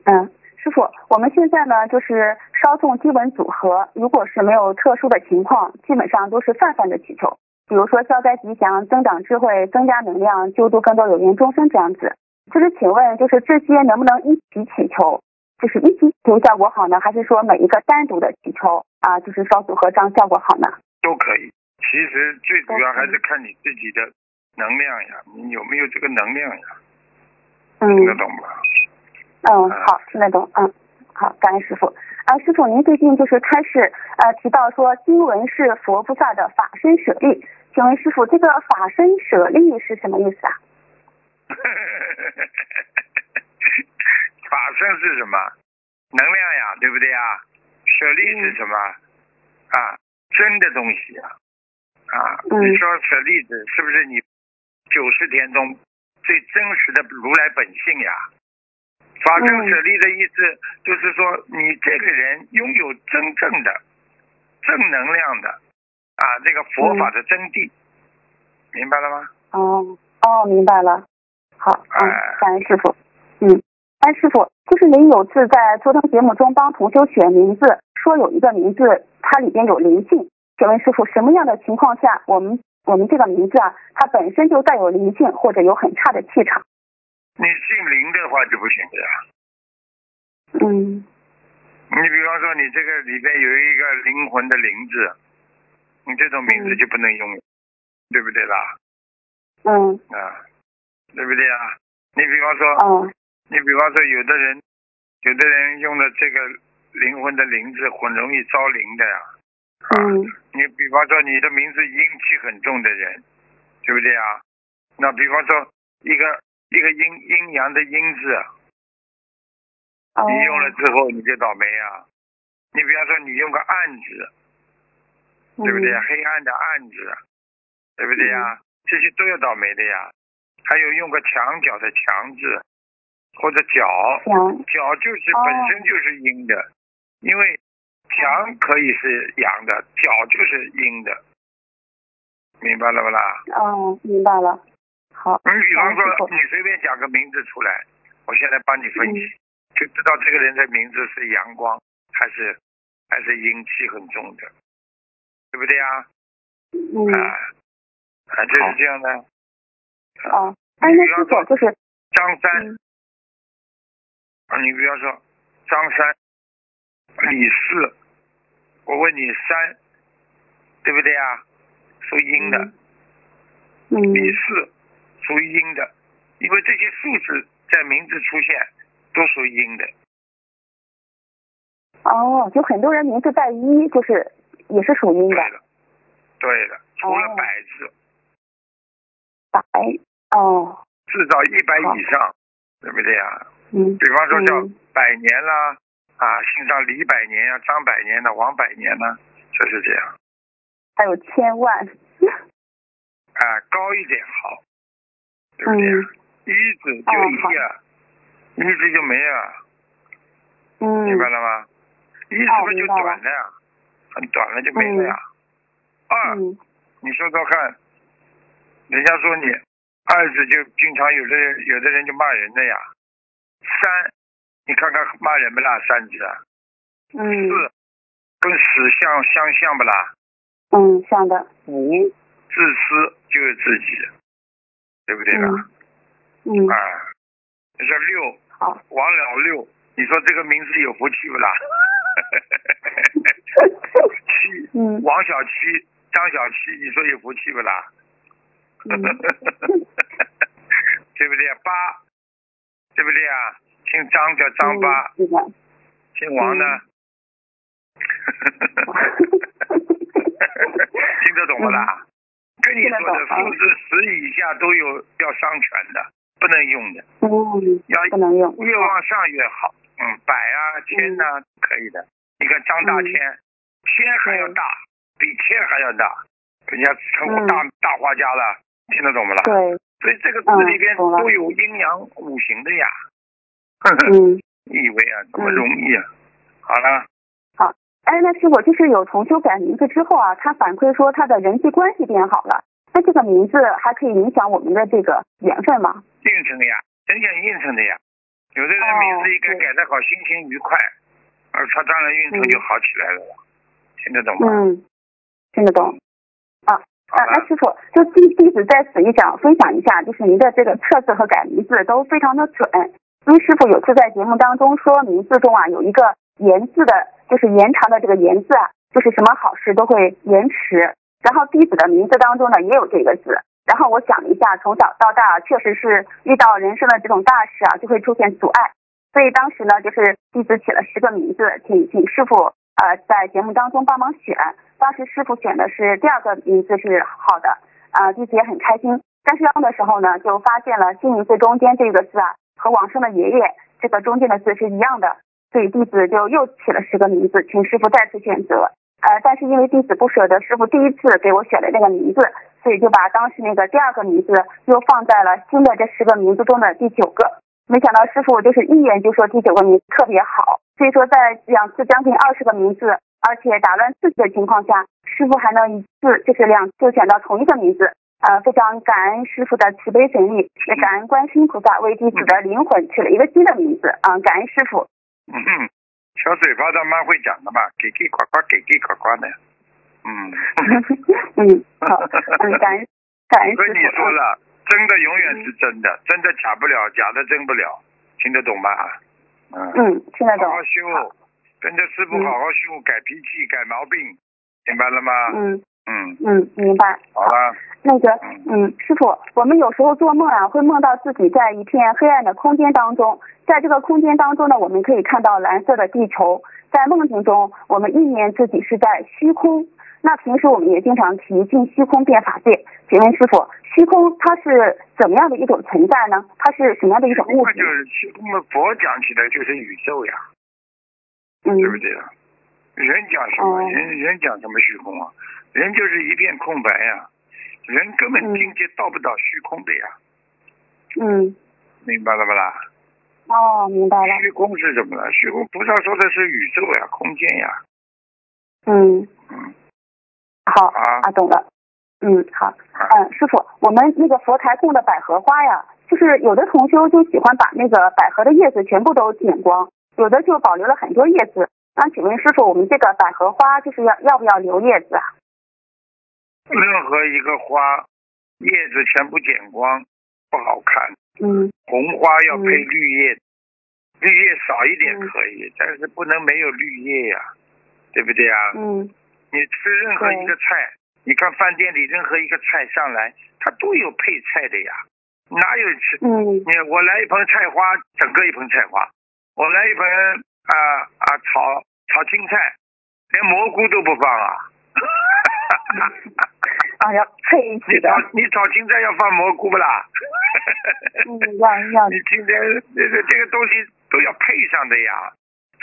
Speaker 7: 嗯。师傅，我们现在呢就是稍纵基本组合，如果是没有特殊的情况，基本上都是泛泛的祈求，比如说消灾吉祥、增长智慧、增加能量、救度更多有缘众生这样子。就是请问，就是这些能不能一起祈求？就是一起祈求效果好呢，还是说每一个单独的祈求啊，就是烧组合这样效果好呢？
Speaker 1: 都可以。其实最主要还是看你自己的能量呀，你有没有这个能量呀？听得懂吗？
Speaker 7: 嗯，好，听得懂。嗯，好，感恩师傅。啊，师傅，您最近就是开始呃提到说经文是佛菩萨的法身舍利，请问师傅，这个法身舍利是什么意思啊？
Speaker 1: 法身是什么？能量呀，对不对啊？舍利是什么？啊，真的东西啊。啊，你说舍利子是不是你九十天中最真实的如来本性呀？法正舍利的意思就是说，你这个人拥有真正的正能量的啊，这个佛法的真谛，明白了吗？
Speaker 7: 哦哦，明白了。好，嗯，感恩师傅。嗯，哎，师傅，就是您有次在昨天节目中帮同修选名字，说有一个名字它里边有灵性，请问师傅，什么样的情况下，我们我们这个名字啊，它本身就带有灵性，或者有很差的气场？
Speaker 1: 你姓林的话就不行的呀。
Speaker 7: 嗯。
Speaker 1: 你比方说，你这个里边有一个灵魂的灵字，你这种名字就不能用，对不对啦？
Speaker 7: 嗯。
Speaker 1: 啊，对不对啊？你比方说，
Speaker 7: 哦。
Speaker 1: 你比方说，有的人，有的人用了这个灵魂的灵字，很容易招灵的呀。
Speaker 7: 嗯。
Speaker 1: 你比方说，你的名字阴气很重的人，对不对啊？那比方说，一个一个阴阴阳的阴字。你用了之后你就倒霉啊！你比方说你用个暗字，对不对？黑暗的暗字，对不对呀？这些都要倒霉的呀。还有用个墙角的墙字，或者角，角就是本身就是阴的，因为墙可以是阳的，角就是阴的，明白了不啦？
Speaker 7: 哦，明白了。好。
Speaker 1: 你比方说，你随便讲个名字出来，我现在帮你分析。就知道这个人的名字是阳光还是还是阴气很重的，对不对啊？
Speaker 7: 嗯。
Speaker 1: 啊，啊，就是这样的。
Speaker 7: 哦，哎，那是否就是
Speaker 1: 张三？啊，你比方说张三、李四，我问你三，对不对啊？属阴的。
Speaker 7: 嗯。
Speaker 1: 李四属于阴的，因为这些数字在名字出现。都属于阴的。
Speaker 7: 哦，就很多人名字带一，就是也是属阴的。
Speaker 1: 对的，对的，除了百字。
Speaker 7: 百哦。
Speaker 1: 至少一百以上，对不对呀？
Speaker 7: 嗯。
Speaker 1: 比方说叫百年啦，啊，姓上李百年呀、张百年的、王百年呢，就是这样。
Speaker 7: 还有千万。
Speaker 1: 啊，高一点好，对不对？一字就一啊。一字就没了，
Speaker 7: 嗯，
Speaker 1: 明白了吗？一是不是就短了呀？很短了就没了呀。二，你说说看，人家说你二字就经常有的人有的人就骂人的呀。三，你看看骂人不啦？三字啊。
Speaker 7: 嗯。
Speaker 1: 四，跟死相相像不啦？
Speaker 7: 嗯，像的。
Speaker 1: 五，自私就是自己，对不对啦？
Speaker 7: 嗯。
Speaker 1: 啊，这是六。王老六，你说这个名字有福气不啦？七，
Speaker 7: 嗯，
Speaker 1: 王小七、张小七，你说有福气不啦？
Speaker 7: 对
Speaker 1: 不对？八，对不对啊？姓张叫张八，姓王呢？听得懂不啦？跟你说的数字十以下都有要伤权的。不能用的，
Speaker 7: 嗯，
Speaker 1: 要
Speaker 7: 不能用，
Speaker 1: 越往上越好，嗯，百啊千呐可以的。你看张大千，千还要大，比千还要大，人家成大大画家了，听得懂不啦？
Speaker 7: 对，
Speaker 1: 所以这个字里边都有阴阳五行的呀。
Speaker 7: 嗯，
Speaker 1: 你以为啊这么容易啊？好了。
Speaker 7: 好，哎，那师傅就是有同修改名字之后啊，他反馈说他的人际关系变好了。那这个名字还可以影响我们的这个缘分吗？
Speaker 1: 运程呀，影响运程的呀。有的人名字一改改的好，心情愉快，而他当然运程就好起来了。听得懂吗？
Speaker 7: 嗯，听得懂。啊啊，那师傅，就弟弟子在此也想分享一下，就是您的这个测字和改名字都非常的准。因为师傅有次在节目当中说，名字中啊有一个延字的，就是延长的这个延字啊，就是什么好事都会延迟。然后弟子的名字当中呢也有这个字，然后我想了一下，从小到大确实是遇到人生的这种大事啊，就会出现阻碍，所以当时呢就是弟子起了十个名字，请请师傅呃在节目当中帮忙选，当时师傅选的是第二个名字是好的，啊弟子也很开心，但是用的时候呢就发现了新名字中间这个字啊和往生的爷爷这个中间的字是一样的，所以弟子就又起了十个名字，请师傅再次选择。呃，但是因为弟子不舍得师傅第一次给我选的那个名字，所以就把当时那个第二个名字又放在了新的这十个名字中的第九个。没想到师傅就是一眼就说第九个名字特别好，所以说在两次将近二十个名字，而且打乱次序的情况下，师傅还能一次就是两次选到同一个名字，呃，非常感恩师傅的慈悲神力，也感恩观世音菩萨为弟子的灵魂取了一个新的名字啊，感恩师傅。
Speaker 1: 嗯小嘴巴他妈会讲的嘛，给给呱呱，给给呱呱的，嗯。嗯。
Speaker 7: 嗯，好，嗯，感恩感恩师傅。
Speaker 1: 跟你说了，真的永远是真的，真的假不了，假的真不了，听得懂吗？
Speaker 7: 嗯。嗯，听得懂。
Speaker 1: 好好修，跟着师傅好好修，改脾气，改毛病，明白了吗？
Speaker 7: 嗯。
Speaker 1: 嗯
Speaker 7: 嗯，明白。
Speaker 1: 好了。
Speaker 7: 那个，嗯，师傅，我们有时候做梦啊，会梦到自己在一片黑暗的空间当中，在这个空间当中呢，我们可以看到蓝色的地球。在梦境中，我们意念自己是在虚空。那平时我们也经常提进虚空变法界。请问师傅，虚空它是怎么样的一种存在呢？它是什么样的一种物质？
Speaker 1: 就是虚空嘛，佛讲起来就是宇宙呀，
Speaker 7: 嗯，
Speaker 1: 对不对啊？人讲什么？人人讲什么虚空啊？人就是一片空白呀，人根本境界到不到虚空的呀。
Speaker 7: 嗯，
Speaker 1: 明白了不啦？
Speaker 7: 哦，明白了。
Speaker 1: 虚空是什么呢？虚空菩萨说的是宇宙呀，空间呀。
Speaker 7: 嗯。
Speaker 1: 嗯。
Speaker 7: 好啊，懂了。嗯，好。嗯，师傅，我们那个佛台供的百合花呀，就是有的同修就喜欢把那个百合的叶子全部都剪光，有的就保留了很多叶子。那请问师傅，我们这个百合花就是要要不要留叶子啊？
Speaker 1: 任何一个花叶子全部剪光不好看。
Speaker 7: 嗯。
Speaker 1: 红花要配绿叶，绿叶少一点可以，但是不能没有绿叶呀，对不对呀？
Speaker 7: 嗯。
Speaker 1: 你吃任何一个菜，你看饭店里任何一个菜上来，它都有配菜的呀，哪有吃？
Speaker 7: 嗯。
Speaker 1: 你我来一盆菜花，整个一盆菜花；我来一盆啊啊炒炒青菜，连蘑菇都不放啊。
Speaker 7: 啊，要配一起的。
Speaker 1: 你炒青菜要放蘑菇不啦？
Speaker 7: 嗯，要要。
Speaker 1: 你今天这个这个东西都要配上的呀，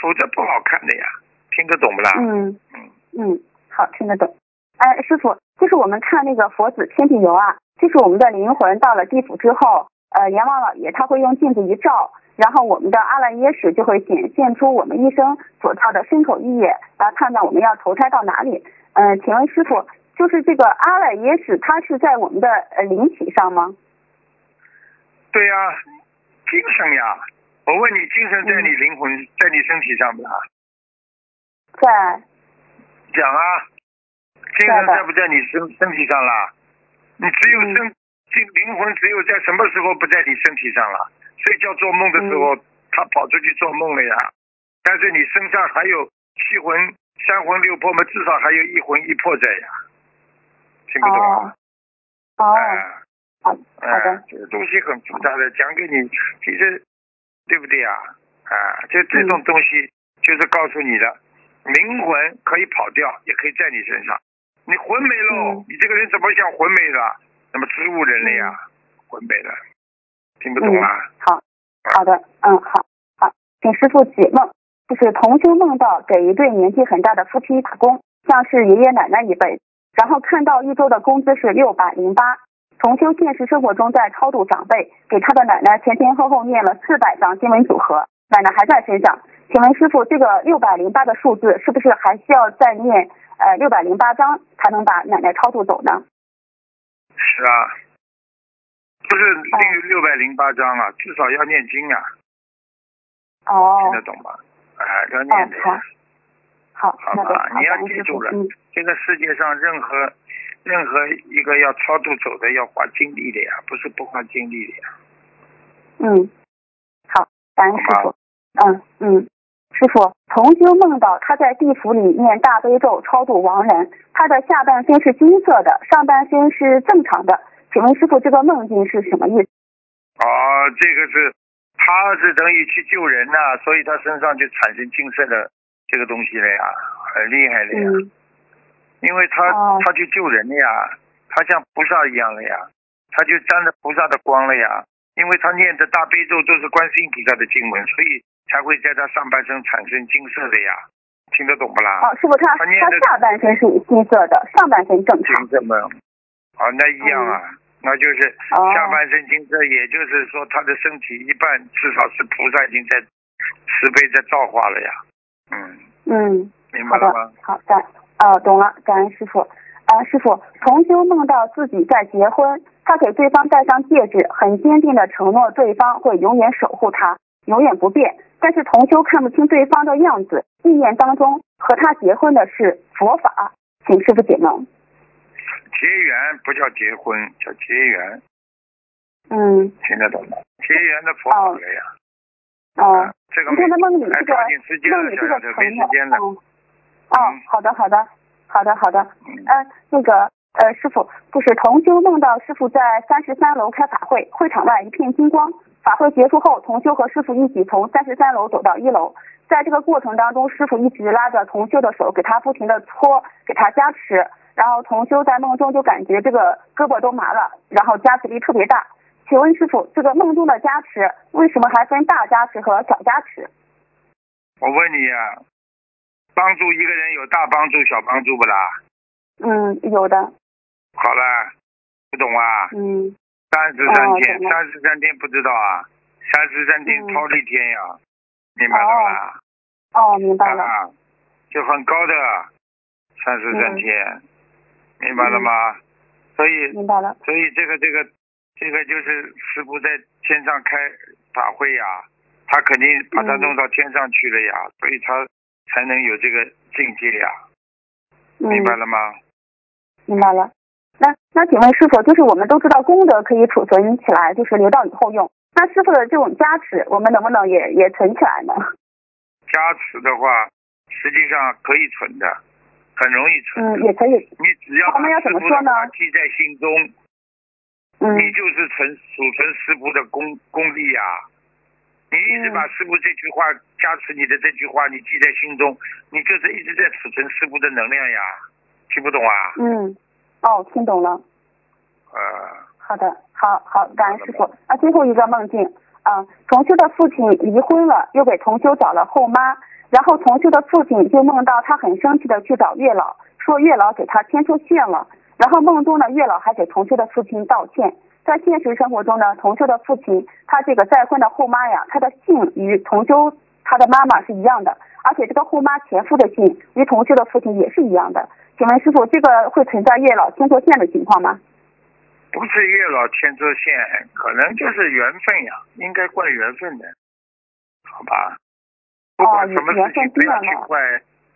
Speaker 1: 否则不好看的呀。听得懂不啦？
Speaker 7: 嗯嗯嗯，好，听得懂。哎，师傅，就是我们看那个佛子天地游啊，就是我们的灵魂到了地府之后，呃，阎王老爷他会用镜子一照，然后我们的阿赖耶识就会显现出我们一生所造的身口意业，来判断我们要投胎到哪里。嗯，请问师傅，就是这个阿赖耶识，它是在我们的呃灵体上吗？
Speaker 1: 对呀，精神呀。我问你，精神在你灵魂，在你身体上不啦？
Speaker 7: 在。
Speaker 1: 讲啊，精神在不在你身身体上啦？你只有身，这灵魂只有在什么时候不在你身体上了？睡觉做梦的时候，他跑出去做梦了呀。但是你身上还有七魂。三魂六魄嘛，至少还有一魂一魄在呀，听不懂
Speaker 7: 啊？哦，好，好的，
Speaker 1: 这个东西很复杂的，讲给你，其实对不对呀？啊，就这种东西就是告诉你的，灵魂可以跑掉，也可以在你身上。你魂没了，你这个人怎么像魂没了？那么植物人了呀，魂没了，听不懂啊？
Speaker 7: 好，好的，嗯，好，好，请师傅解梦。就是同修梦到给一对年纪很大的夫妻打工，像是爷爷奶奶一辈，然后看到一周的工资是六百零八。同修现实生活中在超度长辈，给他的奶奶前前后后念了四百张经文组合，奶奶还在身上。请问师傅，这个六百零八的数字是不是还需要再念呃六百零八张才能把奶奶超度走呢？
Speaker 1: 是啊，不是六六百零八章啊，至少要念经啊。
Speaker 7: 哦。
Speaker 1: 听得懂吗？啊，要念的，
Speaker 7: 好，
Speaker 1: 好吧，你要记住了，这个世界上任何任何一个要超度走的，要花精力的呀，不是不花精力的呀。
Speaker 7: 嗯，好，感恩师傅。嗯嗯，师傅，同修梦到他在地府里念大悲咒超度亡人，他的下半身是金色的，上半身是正常的，请问师傅这个梦境是什么意思？
Speaker 1: 哦，这个是。他是等于去救人呐，所以他身上就产生金色的这个东西了呀，很厉害的呀。因为他他去救人了呀，他像菩萨一样了呀，他就沾着菩萨的光了呀。因为他念的大悲咒都是观世音菩萨的经文，所以才会在他上半身产生金色的呀。听得懂不啦？
Speaker 7: 哦，师傅，他他下半身是金色的，上半身正常。
Speaker 1: 金色吗？哦，那一样啊。那就是下半身金色，也就是说他的身体一半至少是菩萨已经在慈悲在造化了呀。
Speaker 7: 嗯嗯，
Speaker 1: 明白了吗？
Speaker 7: 好的，呃，懂了，感恩师傅。啊，师傅，同修梦到自己在结婚，他给对方戴上戒指，很坚定的承诺对方会永远守护他，永远不变。但是同修看不清对方的样子，意念当中和他结婚的是佛法。请师傅解梦。
Speaker 1: 结缘不叫结婚，叫结缘。
Speaker 7: 嗯。
Speaker 1: 听得懂吗？结缘的佛法了呀。
Speaker 7: 哦。
Speaker 1: 这个
Speaker 7: 梦里这个
Speaker 1: 梦里
Speaker 7: 这个
Speaker 1: 朋友。
Speaker 7: 哦。哦，好的好的好的好的。嗯，那个呃，师傅，就是同修梦到师傅在三十三楼开法会，会场外一片金光。法会结束后，同修和师傅一起从三十三楼走到一楼，在这个过程当中，师傅一直拉着同修的手，给他不停的搓，给他加持。然后同修在梦中就感觉这个胳膊都麻了，然后加持力特别大。请问师傅，这个梦中的加持为什么还分大加持和小加持？
Speaker 1: 我问你呀，帮助一个人有大帮助、小帮助不啦？
Speaker 7: 嗯，有的。
Speaker 1: 好了，不懂啊？
Speaker 7: 嗯。
Speaker 1: 三十三天，三十三天不知道啊？三十三天超一天呀，明白了吧？
Speaker 7: 哦，明白了。
Speaker 1: 就很高的三十三天。明白了吗？所以，
Speaker 7: 明白了。
Speaker 1: 所以这个这个这个就是师傅在天上开法会呀，他肯定把他弄到天上去了呀，所以他才能有这个境界呀。明白了吗？
Speaker 7: 明白了。那那请问师傅，就是我们都知道功德可以储存起来，就是留到以后用。那师傅的这种加持，我们能不能也也存起来呢？
Speaker 1: 加持的话，实际上可以存的。很容易存，
Speaker 7: 嗯，也可以。
Speaker 1: 你只要
Speaker 7: 他们要怎么说呢？
Speaker 1: 记在心中，
Speaker 7: 嗯，
Speaker 1: 你就是存储存师傅的功功力呀。你一直把师傅这句话加持你的这句话，你记在心中，你就是一直在储存师傅的能量呀。听不懂啊？
Speaker 7: 嗯，哦，听懂了。
Speaker 1: 呃。
Speaker 7: 好的，好好，感恩师傅。那，最后一个梦境啊，同修的父亲离婚了，又给同修找了后妈。然后同修的父亲就梦到他很生气的去找月老，说月老给他牵错线了。然后梦中呢，月老还给同修的父亲道歉。在现实生活中呢，同修的父亲他这个再婚的后妈呀，他的姓与同修他的妈妈是一样的，而且这个后妈前夫的姓与同修的父亲也是一样的。请问师傅，这个会存在月老牵错线的情况吗？
Speaker 1: 不是月老牵错线，可能就是缘分呀，应该怪缘分的，好吧？不管什么事情不要去怪，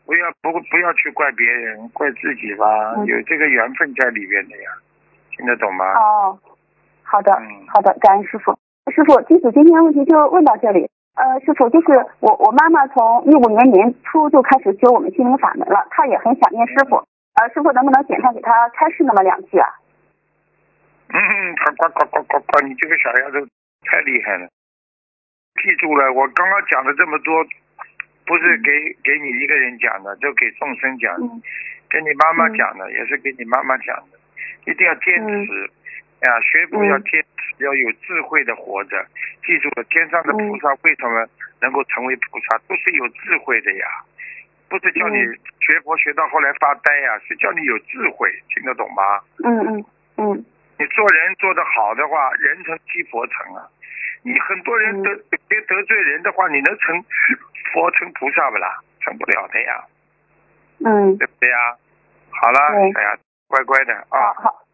Speaker 1: 不要不不要去怪别人，怪自己吧。有这个缘分在里面的呀，听得懂吗？
Speaker 7: 哦，好的，好的，感恩师傅。师傅，弟子今天问题就问到这里。呃，师傅，就是我我妈妈从一五年年初就开始修我们心灵法门了，她也很想念师傅。呃，师傅能不能简单给她开示那么两句啊？
Speaker 1: 嗯，呱呱呱呱呱呱！你这个小丫头太厉害了，记住了，我刚刚讲的这么多。不是给给你一个人讲的，就给众生讲的，跟你妈妈讲的，也是给你妈妈讲的，一定要坚持，啊，学佛要坚持，要有智慧的活着。记住了，天上的菩萨为什么能够成为菩萨，都是有智慧的呀，不是叫你学佛学到后来发呆呀，是叫你有智慧，听得懂吗？
Speaker 7: 嗯嗯嗯。
Speaker 1: 你做人做得好的话，人成即佛成啊。你很多人得别得罪人的话，你能成佛成菩萨不啦？成不了的呀。
Speaker 7: 嗯。
Speaker 1: 对不对呀？好了，哎呀，乖乖的啊。
Speaker 7: 好，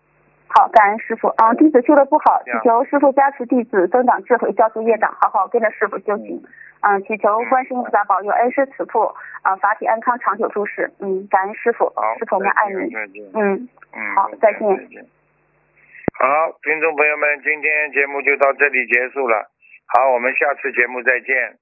Speaker 7: 好，感恩师傅啊！弟子修的不好，祈求师傅加持弟子增长智慧，消除业障，好好跟着师傅修行。嗯，祈求观世音菩萨保佑恩师慈父啊，法体安康，长久住世。嗯，感恩师傅，师傅们爱你。嗯嗯，好，再见。
Speaker 1: 好，听众朋友们，今天节目就到这里结束了。好，我们下次节目再见。